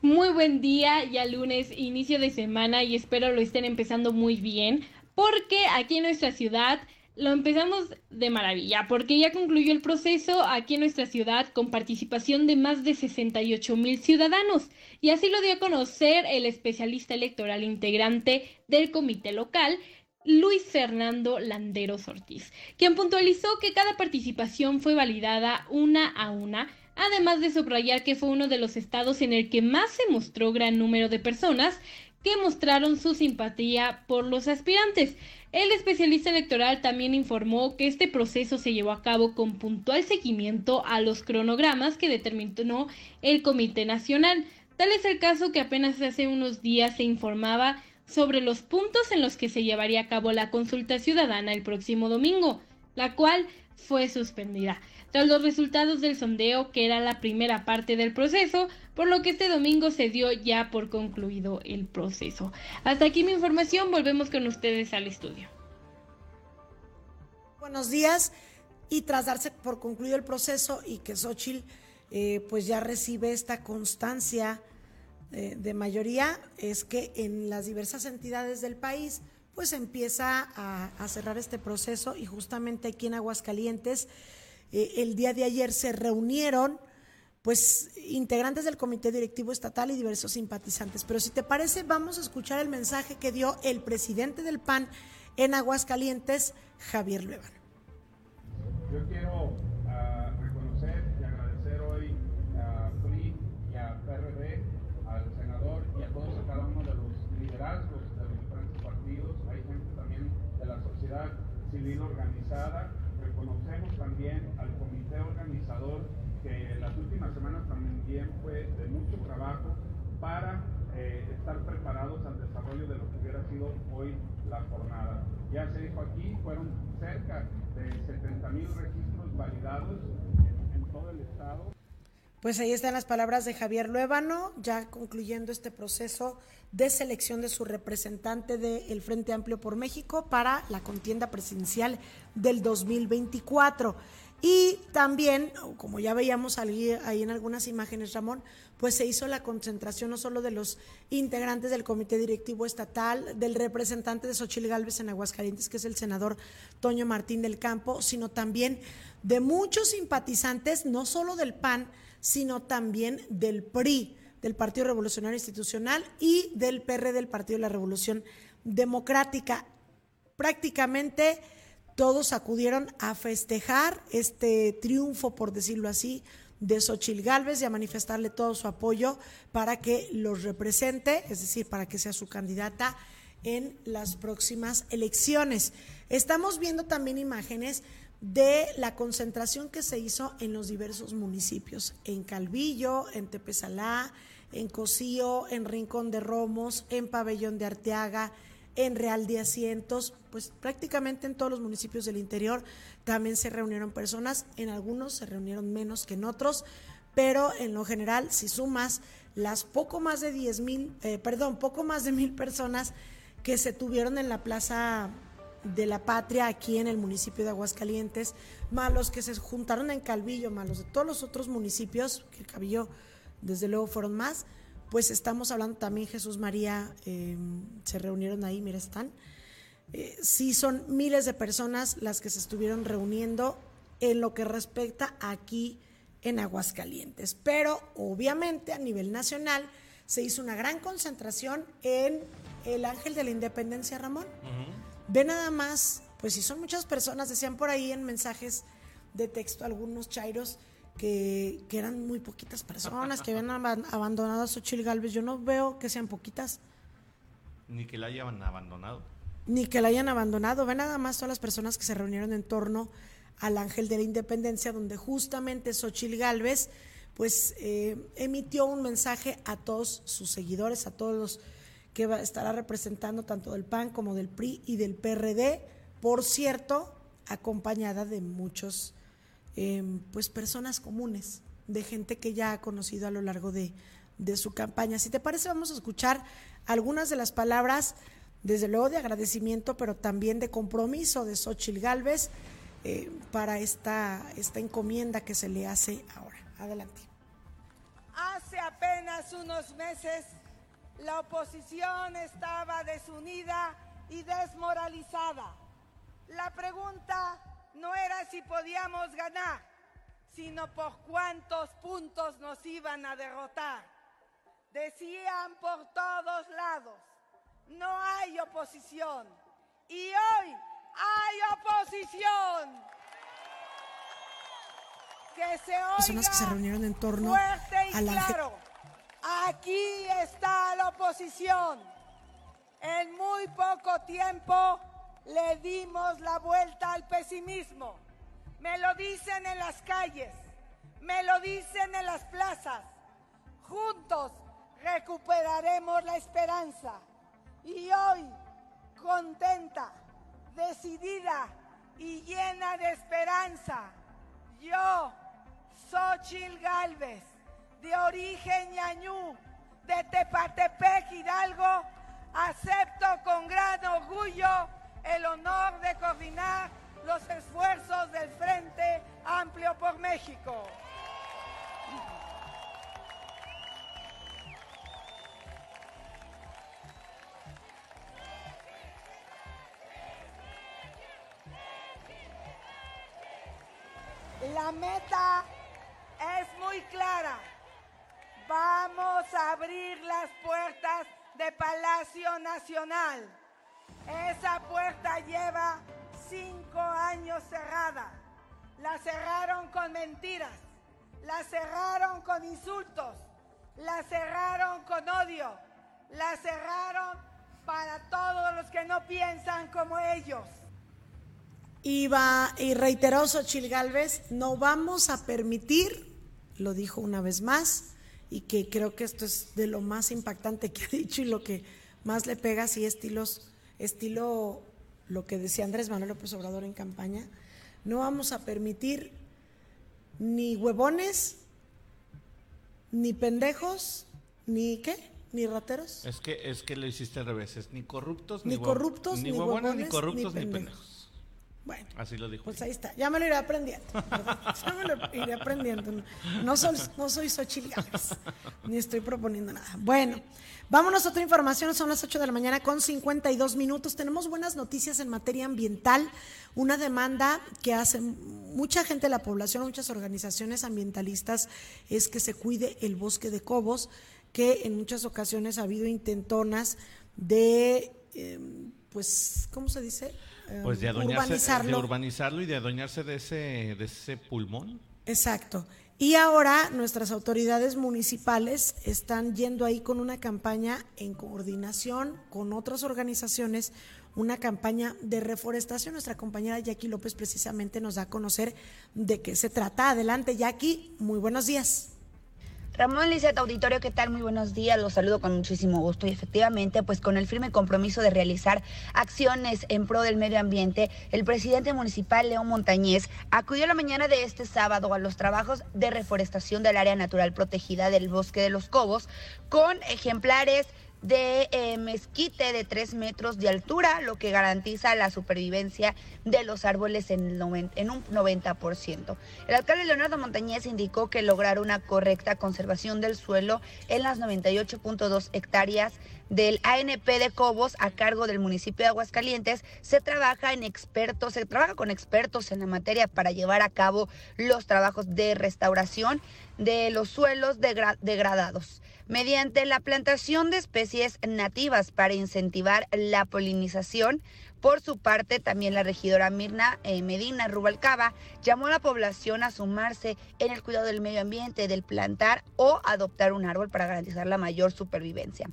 Muy buen día, ya lunes, inicio de semana y espero lo estén empezando muy bien, porque aquí en nuestra ciudad lo empezamos de maravilla, porque ya concluyó el proceso aquí en nuestra ciudad con participación de más de 68 mil ciudadanos. Y así lo dio a conocer el especialista electoral integrante del comité local, Luis Fernando Landeros Ortiz, quien puntualizó que cada participación fue validada una a una, además de subrayar que fue uno de los estados en el que más se mostró gran número de personas que mostraron su simpatía por los aspirantes. El especialista electoral también informó que este proceso se llevó a cabo con puntual seguimiento a los cronogramas que determinó el Comité Nacional. Tal es el caso que apenas hace unos días se informaba sobre los puntos en los que se llevaría a cabo la consulta ciudadana el próximo domingo, la cual fue suspendida tras los resultados del sondeo que era la primera parte del proceso, por lo que este domingo se dio ya por concluido el proceso. Hasta aquí mi información, volvemos con ustedes al estudio. Buenos días y tras darse por concluido el proceso y que Xochitl eh, pues ya recibe esta constancia de mayoría es que en las diversas entidades del país pues empieza a, cerrar este proceso y justamente aquí en Aguascalientes eh, el día de ayer se reunieron pues integrantes del comité directivo estatal y diversos simpatizantes. Pero si te parece, vamos a escuchar el mensaje que dio el presidente del PAN en Aguascalientes, Javier Luevan. Yo quiero civil organizada. Reconocemos también al comité organizador que las últimas semanas fue de mucho trabajo para eh, estar preparados al desarrollo de lo que hubiera sido hoy la jornada. Ya se dijo aquí, fueron cerca de 70 mil registros validados en, todo el estado. Pues ahí están las palabras de Javier Luébano, ya concluyendo este proceso de selección de su representante del Frente Amplio por México para la contienda presidencial del 2024. Y también, como ya veíamos ahí, en algunas imágenes, Ramón, pues se hizo la concentración no solo de los integrantes del Comité Directivo Estatal, del representante de Xochil Gálvez en Aguascalientes, que es el senador Toño Martín del Campo, sino también de muchos simpatizantes, no solo del PAN, sino también del PRI, del Partido Revolucionario Institucional y del PR del Partido de la Revolución Democrática. Prácticamente todos acudieron a festejar este triunfo, por decirlo así, de Xochil Gálvez y a manifestarle todo su apoyo para que los represente, es decir, para que sea su candidata en las próximas elecciones. Estamos viendo también imágenes de la concentración que se hizo en los diversos municipios, en Calvillo, en Tepesalá, en Cocío, en Rincón de Romos, en Pabellón de Arteaga, en Real de Asientos, pues prácticamente en todos los municipios del interior. También se reunieron personas, en algunos se reunieron menos que en otros, pero en lo general, si sumas las poco más de 10 mil, eh, perdón, poco más de mil personas que se tuvieron en la plaza de la patria aquí en el municipio de Aguascalientes, más los que se juntaron en Calvillo, más los de todos los otros municipios, que el Calvillo desde luego fueron más, pues estamos hablando también Jesús María, em, se reunieron ahí, mira, están. Eh, sí, son miles de personas las que se estuvieron reuniendo en lo que respecta aquí en Aguascalientes. Pero obviamente a nivel nacional se hizo una gran concentración en el Ángel de la Independencia, Ramón. Ve nada más, pues si son muchas personas, decían por ahí en mensajes de texto algunos chairos que, eran muy poquitas personas que habían abandonado a Xochitl Galvez. Yo no veo que sean poquitas. Ni que la hayan abandonado. ni que la hayan abandonado. Ve nada más todas las personas que se reunieron en torno al Ángel de la Independencia, donde justamente Xochil Gálvez pues eh, emitió un mensaje a todos sus seguidores, a todos los que estará representando tanto del PAN como del PRI y del PRD, por cierto, acompañada de muchos em, pues personas comunes, de gente que ya ha conocido a lo largo de, de su campaña. Si te parece, vamos a escuchar algunas de las palabras, desde luego de agradecimiento, pero también de compromiso de Xochil Gálvez eh, para esta, esta encomienda que se le hace ahora. Adelante. Hace apenas unos meses la oposición estaba desunida y desmoralizada. La pregunta no era si podíamos ganar, sino por cuántos puntos nos iban a derrotar. Decían por todos lados, no hay oposición. Y hoy hay oposición. Que se oiga Personas que se reunieron en torno fuerte y claro. Aquí está la oposición. En muy poco tiempo le dimos la vuelta al pesimismo. Me lo dicen en las calles, me lo dicen en las plazas. Juntos recuperaremos la esperanza. Y hoy, contenta, decidida y llena de esperanza, yo, Xochil Gálvez, de origen ñañú, de Tepatepec, Hidalgo, acepto con gran orgullo el honor de coordinar los esfuerzos del Frente Amplio por México. La meta es muy clara. Vamos a abrir las puertas de Palacio Nacional. Esa puerta lleva cinco años cerrada. La cerraron con mentiras, la cerraron con insultos, la cerraron con odio, la cerraron para todos los que no piensan como ellos. Iba y reiteró Xochil Gálvez, no vamos a permitir, lo dijo una vez más, y que creo que esto es de lo más impactante que ha dicho y lo que más le pega, así estilos, estilo lo que decía Andrés Manuel López Obrador en campaña, no vamos a permitir ni huevones, ni pendejos, ni qué, ni rateros, Es que, es que lo hiciste al revés, es ni corruptos, Ni huev- corruptos, ni, ni huevones, ni huevones, corruptos, ni ni pendejos. Bueno. Así lo dijo. Pues ahí está, ya me lo iré aprendiendo. Ya me lo iré aprendiendo. No soy, no soy Xochitl ni estoy proponiendo nada. Bueno, vámonos a otra información. Son las 8 de la mañana con 52 minutos. Tenemos buenas noticias en materia ambiental. Una demanda que hace mucha gente de la población, muchas organizaciones ambientalistas, es que se cuide el bosque de Cobos, que en muchas ocasiones ha habido intentonas de, eh, pues, ¿cómo se dice? Eh, Pues de adueñarse, de urbanizarlo. urbanizarlo y de adueñarse de ese, de ese pulmón. Exacto. Y ahora nuestras autoridades municipales están yendo ahí con una campaña en coordinación con otras organizaciones, una campaña de reforestación. Nuestra compañera Jackie López precisamente nos da a conocer de qué se trata. Adelante, Jackie. Muy buenos días. Ramón Lizet, auditorio, ¿qué tal? Muy buenos días, los saludo con muchísimo gusto y efectivamente, pues con el firme compromiso de realizar acciones en pro del medio ambiente, el presidente municipal León Montañez acudió la mañana de este sábado a los trabajos de reforestación del área natural protegida del Bosque de los Cobos con ejemplares de eh, mezquite de 3 metros de altura, lo que garantiza la supervivencia de los árboles en, un 90%. El alcalde Leonardo Montañez indicó que lograr una correcta conservación del suelo en las 98.2 hectáreas del ANP de Cobos a cargo del municipio de Aguascalientes se trabaja en expertos, se trabaja con expertos en la materia para llevar a cabo los trabajos de restauración de los suelos degra- degradados mediante la plantación de especies nativas para incentivar la polinización, Por su parte, también la regidora Mirna eh, Medina Rubalcaba llamó a la población a sumarse en el cuidado del medio ambiente, del plantar o adoptar un árbol para garantizar la mayor supervivencia.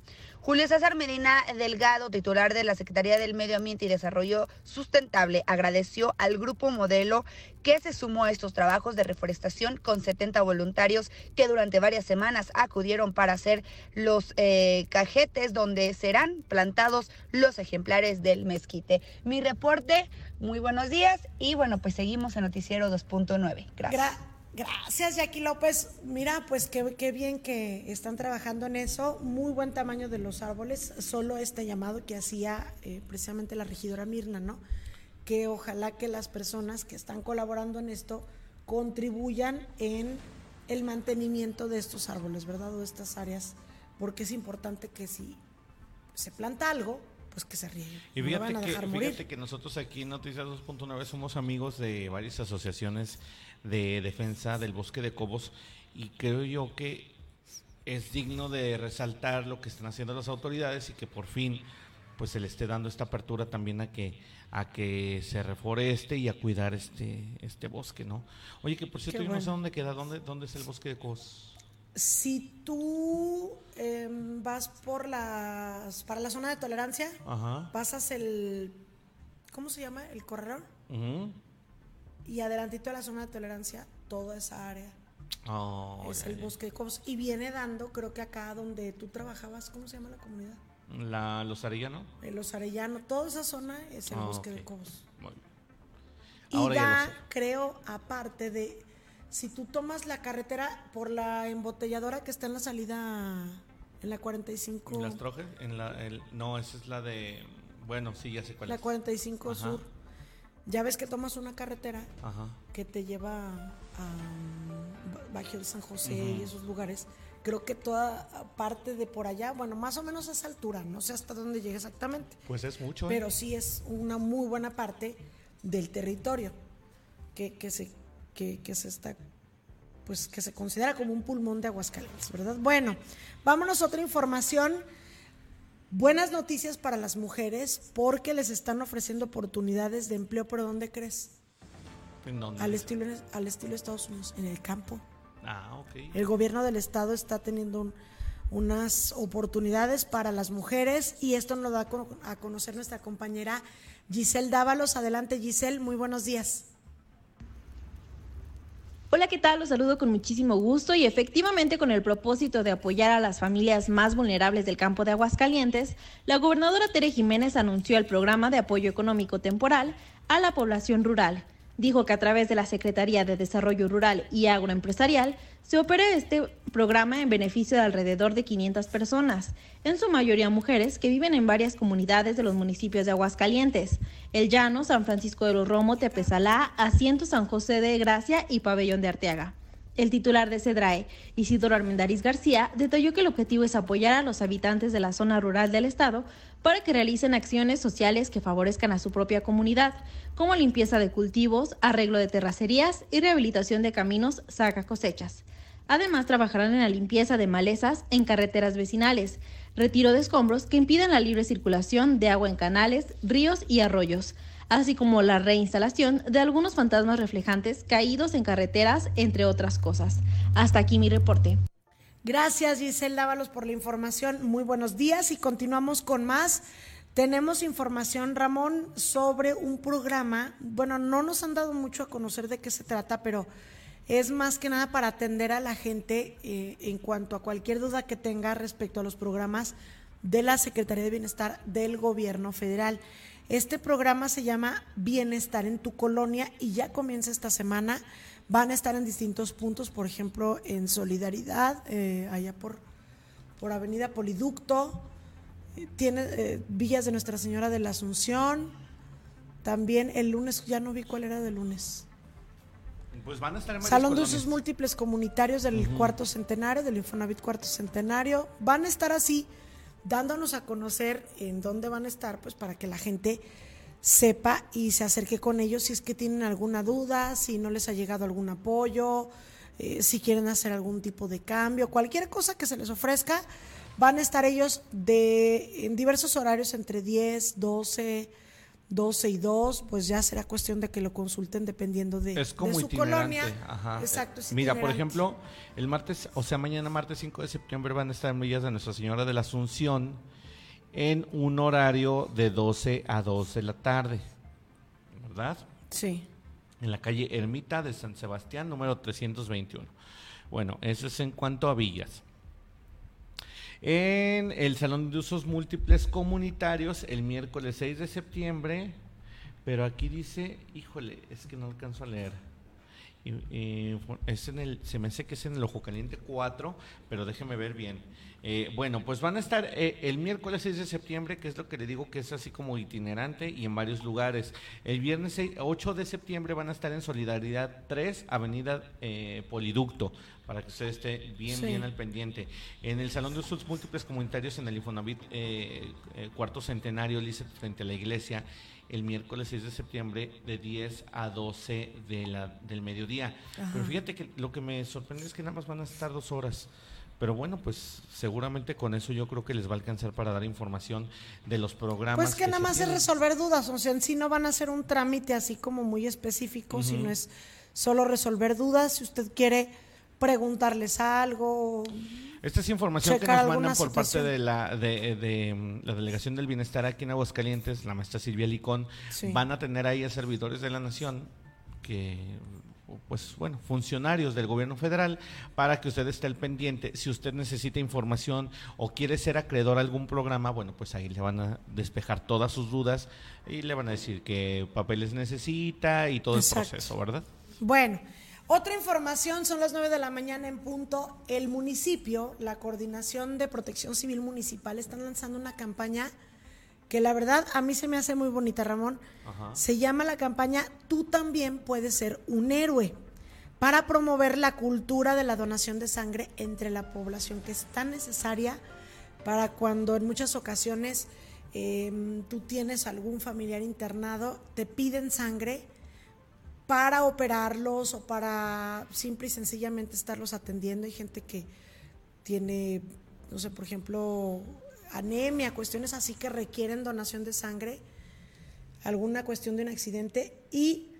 Julio César Medina Delgado, titular de la Secretaría del Medio Ambiente y Desarrollo Sustentable, agradeció al grupo modelo que se sumó a estos trabajos de reforestación con 70 voluntarios que durante varias semanas acudieron para hacer los eh, cajetes donde serán plantados los ejemplares del mezquite. Mi reporte, muy buenos días y bueno, pues seguimos en Noticiero 2.9. Gracias. Gracias, Jackie López. Mira, pues qué, qué, bien que están trabajando en eso. Muy buen tamaño de los árboles. Solo este llamado que hacía eh, precisamente la regidora Mirna, ¿no? Que ojalá que las personas que están colaborando en esto contribuyan en el mantenimiento de estos árboles, ¿verdad? O de estas áreas, porque es importante que si se planta algo, pues que se riegue. Y fíjate, que, fíjate que nosotros aquí en Noticias 2.9 somos amigos de varias asociaciones de defensa del bosque de Cobos y creo yo que es digno de resaltar lo que están haciendo las autoridades y que por fin pues se le esté dando esta apertura también a que a que se reforeste y a cuidar este este bosque, ¿no? Oye, que por cierto, yo no sé dónde queda, dónde dónde es el bosque de Cobos. Si tú em, vas por las para la zona de tolerancia, pasas el ¿cómo se llama? El corredor y adelantito de la zona de tolerancia, toda esa área. Oh, es el bosque de Cobos. Y viene dando, creo que acá donde tú trabajabas, ¿cómo se llama la comunidad? La, los Arellano. Los Arellano, toda esa zona es el ah, bosque de Cobos. Y da, creo, aparte de, si tú tomas la carretera por la embotelladora que está en la salida, en la 45. ¿En las Trojes? En la, no, esa es la de, bueno, sí, ya sé cuál la es. La 45 Sur ya ves que tomas una carretera que te lleva a um, Bajo de San José y esos lugares. Creo que toda parte de por allá, bueno, más o menos a esa altura, no sé hasta dónde llega exactamente. Pues es mucho. ¿eh? Pero sí es una muy buena parte del territorio que, que se, que, que se está pues que se considera como un pulmón de Aguascalientes, ¿verdad? Bueno, vámonos a otra información. Buenas noticias para las mujeres porque les están ofreciendo oportunidades de empleo, pero ¿dónde crees? ¿En dónde? Al estilo, al estilo de Estados Unidos, en el campo. Ah, ok. El gobierno del estado está teniendo unas oportunidades para las mujeres y esto nos da a conocer nuestra compañera Giselle Dávalos. Adelante Giselle, muy buenos días. Hola, ¿qué tal? Los saludo con muchísimo gusto y efectivamente con el propósito de apoyar a las familias más vulnerables del campo de Aguascalientes, la gobernadora Tere Jiménez anunció el programa de apoyo económico temporal a la población rural dijo que a través de la Secretaría de Desarrollo Rural y Agroempresarial se opera este programa en beneficio de alrededor de 500 personas, en su mayoría mujeres que viven en varias comunidades de los municipios de Aguascalientes, El Llano, San Francisco de los Romo, Tepezalá, Asiento San José de Gracia y Pabellón de Arteaga. El titular de CEDRAE, Isidoro Armendariz García, detalló que el objetivo es apoyar a los habitantes de la zona rural del estado para que realicen acciones sociales que favorezcan a su propia comunidad, como limpieza de cultivos, arreglo de terracerías y rehabilitación de caminos saca cosechas. Además, trabajarán en la limpieza de malezas en carreteras vecinales, retiro de escombros que impiden la libre circulación de agua en canales, ríos y arroyos, así como la reinstalación de algunos fantasmas reflejantes caídos en carreteras, entre otras cosas. Hasta aquí mi reporte. Gracias Giselle Dávalos por la información. Muy buenos días y continuamos con más. Tenemos información, Ramón, sobre un programa. Bueno, no nos han dado mucho a conocer de qué se trata, pero es más que nada para atender a la gente eh, en cuanto a cualquier duda que tenga respecto a los programas de la Secretaría de Bienestar del Gobierno Federal. Este programa se llama Bienestar en tu colonia y ya comienza esta semana. Van a estar en distintos puntos, por ejemplo, en Solidaridad, eh, allá por, por Avenida Poliducto. Tiene eh, Villas de Nuestra Señora de la Asunción. También el lunes, ya no vi cuál era de lunes. Pues van a estar en Salón de usos múltiples comunitarios del cuarto centenario, del Infonavit cuarto centenario. Van a estar así dándonos a conocer en dónde van a estar, pues para que la gente sepa y se acerque con ellos si es que tienen alguna duda, si no les ha llegado algún apoyo, eh, si quieren hacer algún tipo de cambio, cualquier cosa que se les ofrezca, van a estar ellos de, en diversos horarios entre 10, 12, 12 y 2, pues ya será cuestión de que lo consulten dependiendo de, es como de su itinerante, colonia. ajá. Exacto. es Mira, por ejemplo, el martes, o sea, mañana martes 5 de septiembre van a estar en Villas de Nuestra Señora de la Asunción en un horario de 12 a 2 de la tarde, ¿verdad? Sí. En la calle Ermita de San Sebastián, número 321. Bueno, eso es en cuanto a villas. En el Salón de Usos Múltiples Comunitarios, el miércoles 6 de septiembre, pero aquí dice, híjole, es que no alcanzo a leer. Fu- es en el, se me hace que es en el Ojo Caliente 4, pero déjeme ver bien. Eh, bueno, pues van a estar eh, el miércoles 6 de septiembre, que es lo que le digo que es así como itinerante y en varios lugares. El viernes 6 8 de septiembre van a estar en Solidaridad 3, Avenida eh, Poliducto, para que usted esté bien, Sí. bien al pendiente. En el Salón de Usos Múltiples Comunitarios en el Infonavit eh, eh, Cuarto Centenario, Lizeth, frente a la iglesia, el miércoles 6 de septiembre de 10 a 12 de la, del mediodía. Pero fíjate que lo que me sorprende es que nada más van a estar dos horas. Pero bueno, pues seguramente con eso yo creo que les va a alcanzar para dar información de los programas. Pues que nada más es resolver dudas, o sea, en sí no van a hacer un trámite así como muy específico, sino es solo resolver dudas. Si usted quiere preguntarles algo, Esta es información que nos mandan por parte de la de, de, mm, la Delegación del Bienestar aquí en Aguascalientes, la maestra Silvia Licón. Sí. Van a tener ahí a servidores de la Nación que pues bueno, funcionarios del gobierno federal para que usted esté al pendiente. Si usted necesita información o quiere ser acreedor a algún programa, bueno, pues ahí le van a despejar todas sus dudas y le van a decir qué papeles necesita y todo Exacto. el proceso, ¿verdad? Bueno, otra información, son las 9 de la mañana en punto. El municipio, la Coordinación de Protección Civil Municipal, están lanzando una campaña que la verdad a mí se me hace muy bonita, Ramón. Se llama la campaña Tú también puedes ser un héroe para promover la cultura de la donación de sangre entre la población, que es tan necesaria para cuando en muchas ocasiones eh, tú tienes algún familiar internado, te piden sangre para operarlos o para simple y sencillamente estarlos atendiendo. Hay gente que tiene, no sé, por ejemplo, anemia, cuestiones así que requieren donación de sangre, alguna cuestión de un accidente y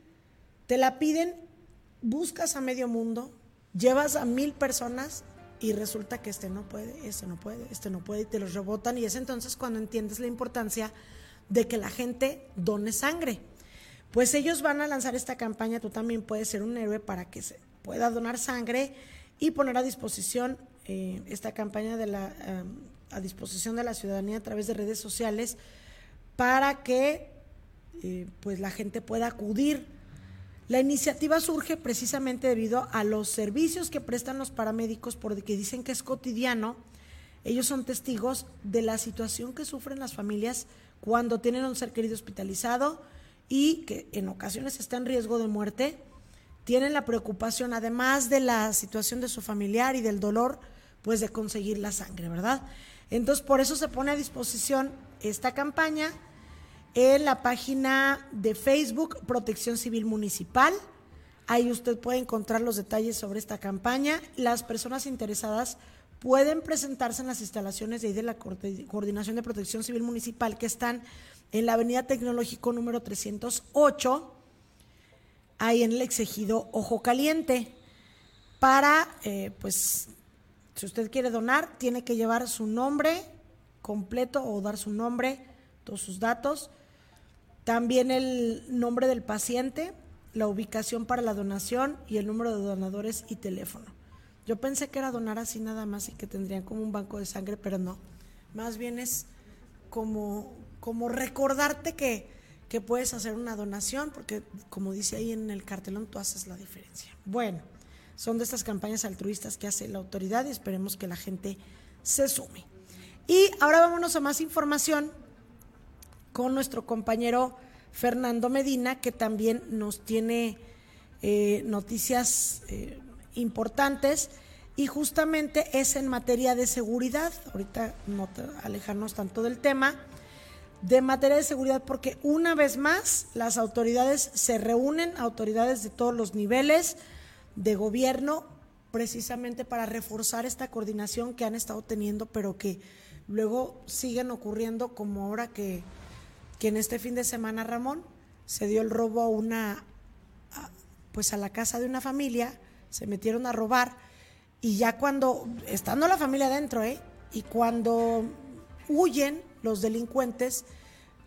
te la piden, buscas a medio mundo, llevas a mil personas y resulta que este no puede, este no puede, este no puede y te los rebotan y es entonces cuando entiendes la importancia de que la gente done sangre. Pues ellos van a lanzar esta campaña, tú también puedes ser un héroe para que se pueda donar sangre y poner a disposición eh, esta campaña de la, eh, a disposición de la ciudadanía a través de redes sociales para que eh, pues la gente pueda acudir. La iniciativa surge precisamente debido a los servicios que prestan los paramédicos porque dicen que es cotidiano. Ellos son testigos de la situación que sufren las familias cuando tienen un ser querido hospitalizado y que en ocasiones está en riesgo de muerte. Tienen la preocupación, además de la situación de su familiar y del dolor, pues de conseguir la sangre, ¿verdad? Entonces, por eso se pone a disposición esta campaña en la página de Facebook Protección Civil Municipal. Ahí usted puede encontrar los detalles sobre esta campaña. Las personas interesadas pueden presentarse en las instalaciones de, ahí de la Coordinación de Protección Civil Municipal que están en la Avenida Tecnológico número 308, ahí en el exegido Ojo Caliente. Para, eh, pues, si usted quiere donar, tiene que llevar su nombre completo o dar su nombre, todos sus datos. También el nombre del paciente, la ubicación para la donación y el número de donadores y teléfono. Yo pensé que era donar así nada más y que tendrían como un banco de sangre, pero no. Más bien es como, como recordarte que, que puedes hacer una donación, porque como dice ahí en el cartelón, tú haces la diferencia. Bueno, son de estas campañas altruistas que hace la autoridad y esperemos que la gente se sume. Y ahora vámonos a más información con nuestro compañero Fernando Medina, que también nos tiene eh, noticias eh, importantes y justamente es en materia de seguridad. Ahorita no alejarnos tanto del tema de materia de seguridad porque una vez más las autoridades se reúnen, autoridades de todos los niveles de gobierno, precisamente para reforzar esta coordinación que han estado teniendo, pero que luego siguen ocurriendo como ahora que que en este fin de semana, Ramón, se dio el robo a una, pues a la casa de una familia, se metieron a robar y ya cuando, estando la familia adentro, ¿eh? Y cuando huyen los delincuentes,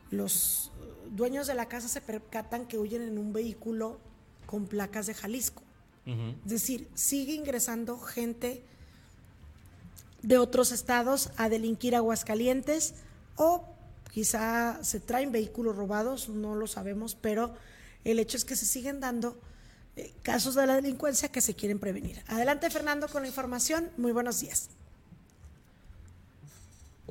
los dueños de la casa se percatan que huyen en un vehículo con placas de Jalisco. Es decir, sigue ingresando gente de otros estados a delinquir Aguascalientes o quizá se traen vehículos robados, no lo sabemos, pero el hecho es que se siguen dando eh, casos de la delincuencia que se quieren prevenir. Adelante Fernando con la información. Muy buenos días.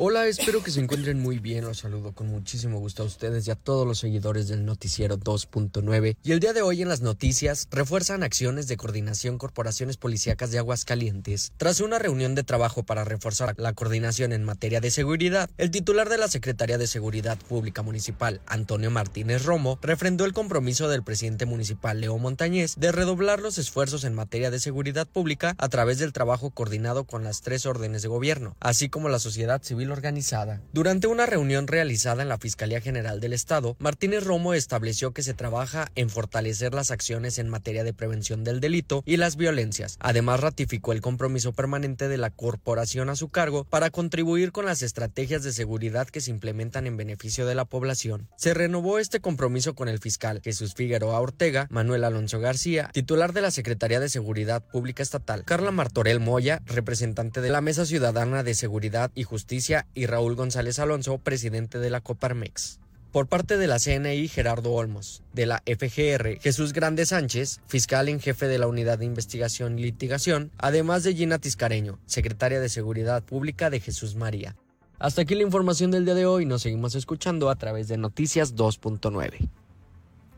Hola, espero que se encuentren muy bien. Los saludo con muchísimo gusto a ustedes y a todos los seguidores del Noticiero 2.9. Y el día de hoy en las noticias refuerzan acciones de coordinación corporaciones policíacas de Aguascalientes. Tras una reunión de trabajo para reforzar la coordinación en materia de seguridad, el titular de la Secretaría de Seguridad Pública Municipal, Antonio Martínez Romo, refrendó el compromiso del presidente municipal Leo Montañez de redoblar los esfuerzos en materia de seguridad pública a través del trabajo coordinado con las tres órdenes de gobierno, así como la sociedad civil organizada. Durante una reunión realizada en la Fiscalía General del Estado, Martínez Romo estableció que se trabaja en fortalecer las acciones en materia de prevención del delito y las violencias. Además, ratificó el compromiso permanente de la corporación a su cargo para contribuir con las estrategias de seguridad que se implementan en beneficio de la población. Se renovó este compromiso con el fiscal Jesús Figueroa Ortega, Manuel Alonso García, titular de la Secretaría de Seguridad Pública Estatal, Carla Martorell Moya, representante de la Mesa Ciudadana de Seguridad y Justicia y Raúl González Alonso, presidente de la Coparmex. Por parte de la CNI, Gerardo Olmos. De la FGR, Jesús Grande Sánchez, fiscal en jefe de la Unidad de Investigación y Litigación, además de Gina Tiscareño, secretaria de Seguridad Pública de Jesús María. Hasta aquí la información del día de hoy. Nos seguimos escuchando a través de Noticias 2.9.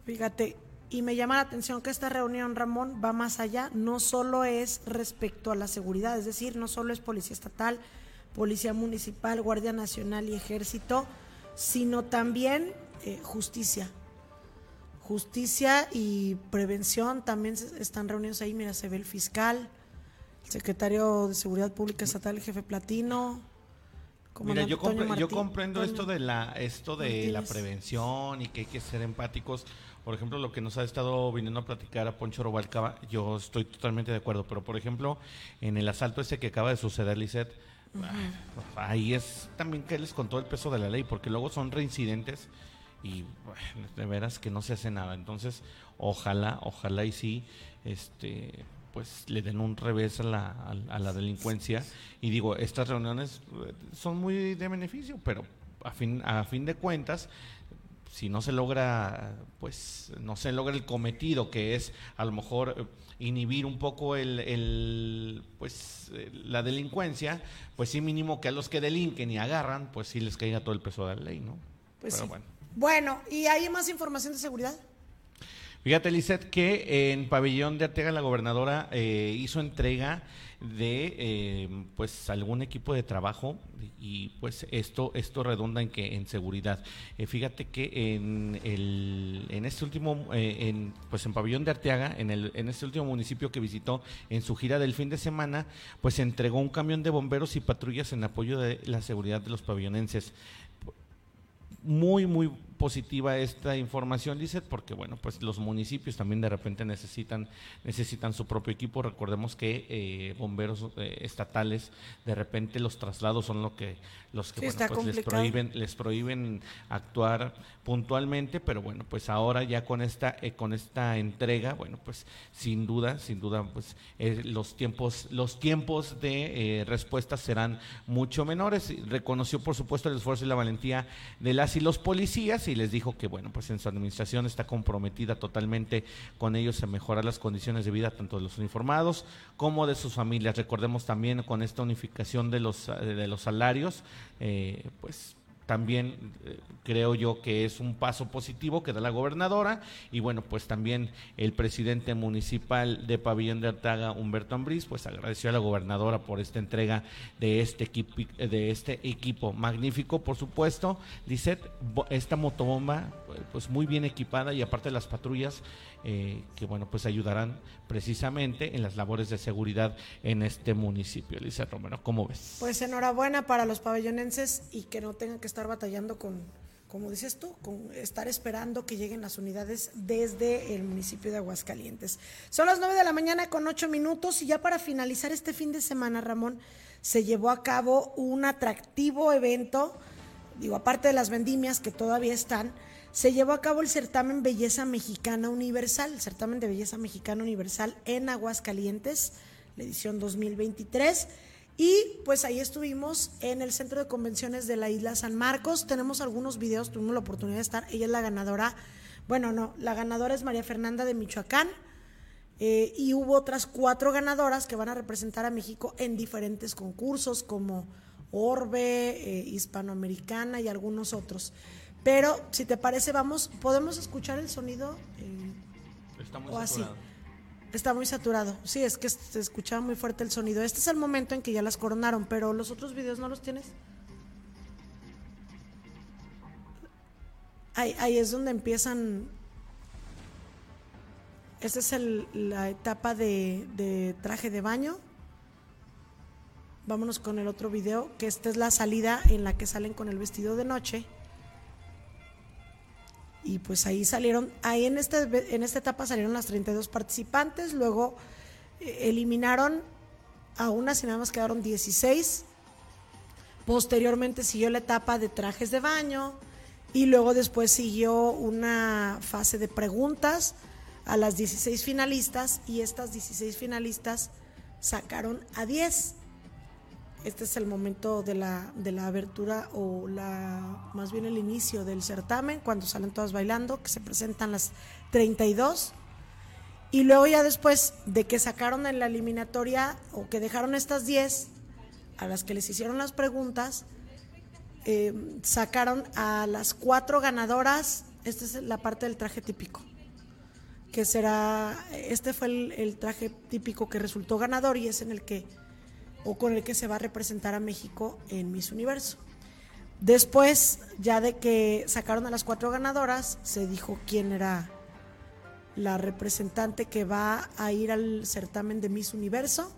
Fíjate, y me llama la atención que esta reunión, Ramón, va más allá. No solo es respecto a la seguridad, es decir, no solo es policía estatal, Policía Municipal, Guardia Nacional y Ejército, sino también eh, justicia. Justicia y prevención también están reunidos ahí. Mira, se ve el fiscal, el secretario de Seguridad Pública Estatal, el jefe Platino. Mira, yo, yo comprendo esto de la esto de la prevención y que hay que ser empáticos. Por ejemplo, lo que nos ha estado viniendo a platicar a Poncho Robalcaba, yo estoy totalmente de acuerdo. Pero, por ejemplo, en el asalto ese que acaba de suceder, Lisette, Ahí es también que les contó el peso de la ley, porque luego son reincidentes y de veras que no se hace nada. Entonces, ojalá, ojalá y sí, este, pues le den un revés a la, a, la delincuencia. Y digo, estas reuniones eh, son muy de beneficio, pero a fin, a fin de cuentas, si no se logra, pues no se logra el cometido, que es a lo mejor inhibir un poco el, pues la delincuencia, pues sí mínimo que a los que delinquen y agarran, pues sí les caiga todo el peso de la ley, ¿no? Pues bueno. Bueno, ¿y hay más información de seguridad? Fíjate, Lizeth, que en Pabellón de Arteaga la gobernadora eh, hizo entrega de eh, pues algún equipo de trabajo y pues esto esto redunda en que en seguridad. Eh, fíjate que en el en este último en pues en pabellón de Arteaga en el en este último municipio que visitó en su gira del fin de semana pues entregó un camión de bomberos y patrullas en apoyo de la seguridad de los pabellonenses. Muy muy positiva esta información, dice, porque bueno, pues los municipios también de repente necesitan necesitan su propio equipo. Recordemos que eh, bomberos eh, estatales de repente los traslados son lo que los que bueno, pues les prohíben les prohíben actuar puntualmente, pero bueno, pues ahora ya con esta eh, con esta entrega, bueno, pues sin duda, sin duda, pues los tiempos los tiempos de respuesta serán mucho menores. Reconoció por supuesto el esfuerzo y la valentía de las y los policías y les dijo que, bueno, pues en su administración está comprometida totalmente con ellos en mejorar las condiciones de vida tanto de los uniformados como de sus familias. Recordemos también con esta unificación de los, de los salarios, eh, pues también eh, creo yo que es un paso positivo que da la gobernadora. Y bueno, pues también el presidente municipal de Pabellón de Artaga, Humberto Ambriz, pues agradeció a la gobernadora por esta entrega de este equipo, de este equipo magnífico, por supuesto, Lisette, esta motobomba pues muy bien equipada y aparte las patrullas eh, que bueno, pues ayudarán precisamente en las labores de seguridad en este municipio. Elisa Romero, ¿cómo ves? Pues enhorabuena para los pabellonenses y que no tengan que estar batallando con, como dices tú, con estar esperando que lleguen las unidades desde el municipio de Aguascalientes. Son las 9 de la mañana con 8 minutos y ya para finalizar este fin de semana, Ramón, se llevó a cabo un atractivo evento, digo, aparte de las vendimias que todavía están, se llevó a cabo el certamen Belleza Mexicana Universal, el certamen de Belleza Mexicana Universal en Aguascalientes, la edición 2023 y pues ahí estuvimos en el centro de convenciones de la isla San Marcos. Tenemos algunos videos, tuvimos la oportunidad de estar. Ella es la ganadora. Bueno, no, la ganadora es María Fernanda de Michoacán. Eh, y hubo otras cuatro ganadoras que van a representar a México en diferentes concursos como Orbe, eh, Hispanoamericana y algunos otros. Pero si te parece, vamos, podemos escuchar el sonido eh, Estamos o así. Está muy saturado. Sí, es que se escuchaba muy fuerte el sonido. Este es el momento en que ya las coronaron, pero los otros videos no los tienes. Ahí, ahí es donde empiezan. Esta es el- la etapa de, de traje de baño. Vámonos con el otro video, que esta es la salida en la que salen con el vestido de noche. Y pues ahí salieron, ahí en, este, en esta etapa salieron las 32 participantes, luego eh, eliminaron a unas y nada más quedaron 16. Posteriormente siguió la etapa de trajes de baño y luego después siguió una fase de preguntas a las 16 finalistas y estas 16 finalistas sacaron a 10. Este es el momento de la, de la abertura o la más bien el inicio del certamen, cuando salen todas bailando, que se presentan las 32. Y luego ya después de que sacaron en la eliminatoria o que dejaron estas 10 a las que les hicieron las preguntas, eh, sacaron a las cuatro ganadoras. Esta es la parte del traje típico, que será, este fue el, el traje típico que resultó ganador y es en el que o con el que se va a representar a México en Miss Universo. Después, ya de que sacaron a las cuatro ganadoras, se dijo quién era la representante que va a ir al certamen de Miss Universo,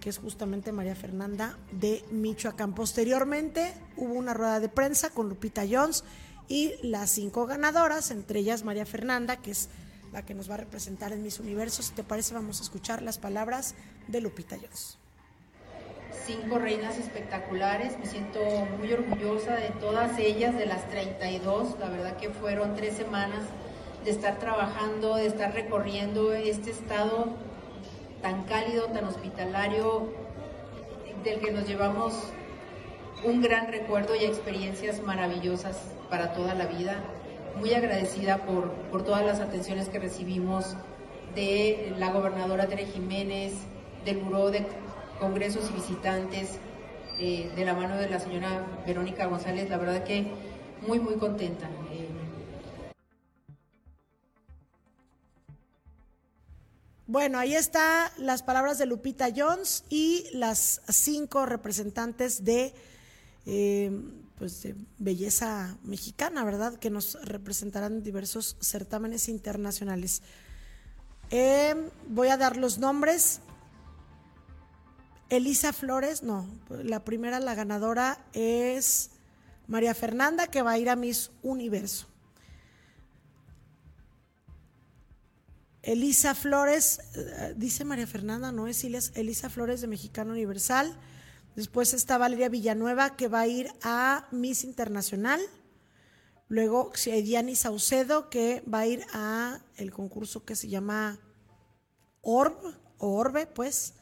que es justamente María Fernanda de Michoacán. Posteriormente hubo una rueda de prensa con Lupita Jones y las cinco ganadoras, entre ellas María Fernanda, que es la que nos va a representar en Miss Universo. Si te parece, vamos a escuchar las palabras de Lupita Jones cinco reinas espectaculares. Me siento muy orgullosa de todas ellas, de las 32. La verdad que fueron tres semanas de estar trabajando, de estar recorriendo este estado tan cálido, tan hospitalario, del que nos llevamos un gran recuerdo y experiencias maravillosas para toda la vida. Muy agradecida por, por todas las atenciones que recibimos de la gobernadora Tere Jiménez, del Buró de congresos y visitantes eh, de la mano de la señora Verónica González, la verdad que muy, muy contenta. Eh, Bueno, ahí está las palabras de Lupita Jones y las cinco representantes de, eh, pues belleza mexicana, ¿verdad? Que nos representarán en diversos certámenes internacionales. Voy a dar los nombres. Elisa Flores, no, la primera, la ganadora es María Fernanda, que va a ir a Miss Universo. Elisa Flores, eh, dice María Fernanda, no es Elisa Flores de Mexicano Universal. Después está Valeria Villanueva, que va a ir a Miss Internacional. Luego Diani Saucedo, que va a ir a el concurso que se llama Orb, o Orbe, pues.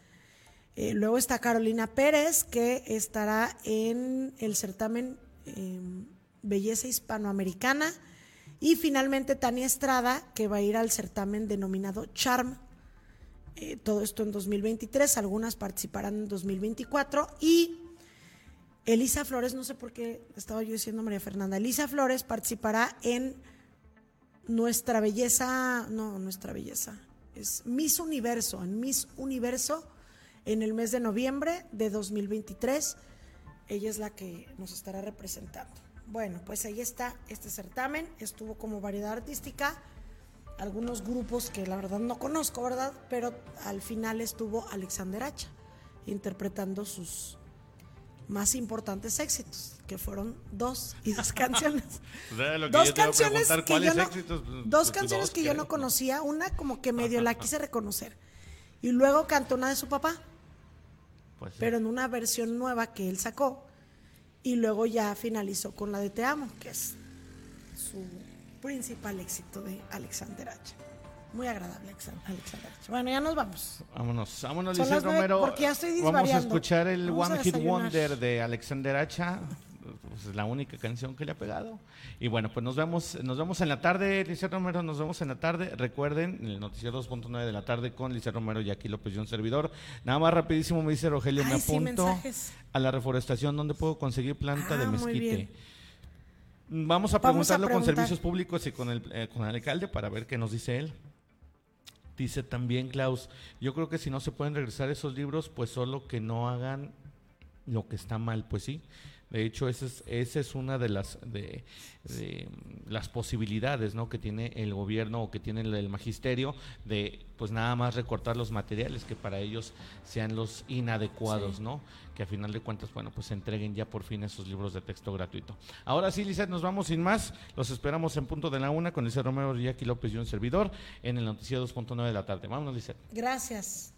Eh, luego está Carolina Pérez, que estará en el certamen eh, Belleza Hispanoamericana. Y finalmente Tania Estrada, que va a ir al certamen denominado Charm. Eh, todo esto en 2023, algunas participarán en 2024. Y Elisa Flores, no sé por qué estaba yo diciendo María Fernanda, Elisa Flores participará en Nuestra Belleza, no, Nuestra Belleza, es Miss Universo, en Miss Universo en el mes de noviembre de 2023. Ella es la que nos estará representando. Bueno, pues ahí está este certamen. Estuvo como variedad artística. Algunos grupos que la verdad no conozco, ¿verdad? Pero al final estuvo Alexander Hacha interpretando sus más importantes éxitos, que fueron dos y dos canciones. O sea, lo que dos yo te iba a canciones que ¿cuáles yo no, éxitos? Dos canciones dos, que yo no conocía, una como que medio la quise reconocer y luego cantó una de su papá, Pues, sí. pero en una versión nueva que él sacó y luego ya finalizó con la de Te amo, que es su principal éxito de Alexander H. Muy agradable Alexan- Alexander H. Bueno, ya nos vamos. Vámonos, vámonos, Son Romero. porque ya estoy Vamos a escuchar el Vamos a One Hit. Wonder de Alexander Hacha. Pues es la única canción que le ha pegado. Y bueno, pues nos vemos, nos vemos en la tarde, Lisette Romero, nos vemos en la tarde. Recuerden, el noticiero 2.9 de la tarde con Lisette Romero y aquí López y un servidor. Nada más rapidísimo me dice Rogelio, me Ay, apunto a la reforestación donde puedo conseguir planta Ah, de muy mezquite. Vamos a Vamos a preguntarlo con servicios públicos y con el, eh, con el alcalde para ver qué nos dice él. Dice también Klaus, yo creo que si no se pueden regresar esos libros, pues solo que no hagan lo que está mal, pues sí. De hecho, esa es, esa es una de las de, de, las posibilidades ¿no? que tiene el gobierno o que tiene el, el magisterio de pues nada más recortar los materiales que para ellos sean los inadecuados, Sí. ¿no? Que a final de cuentas, bueno, pues se entreguen ya por fin esos libros de texto gratuito. Ahora sí, Lizeth, nos vamos sin más. Los esperamos en punto de la una con Lizeth Romero, Jackie López y un servidor en el noticiero 2.9 de la tarde. Vámonos, Lizeth. Gracias.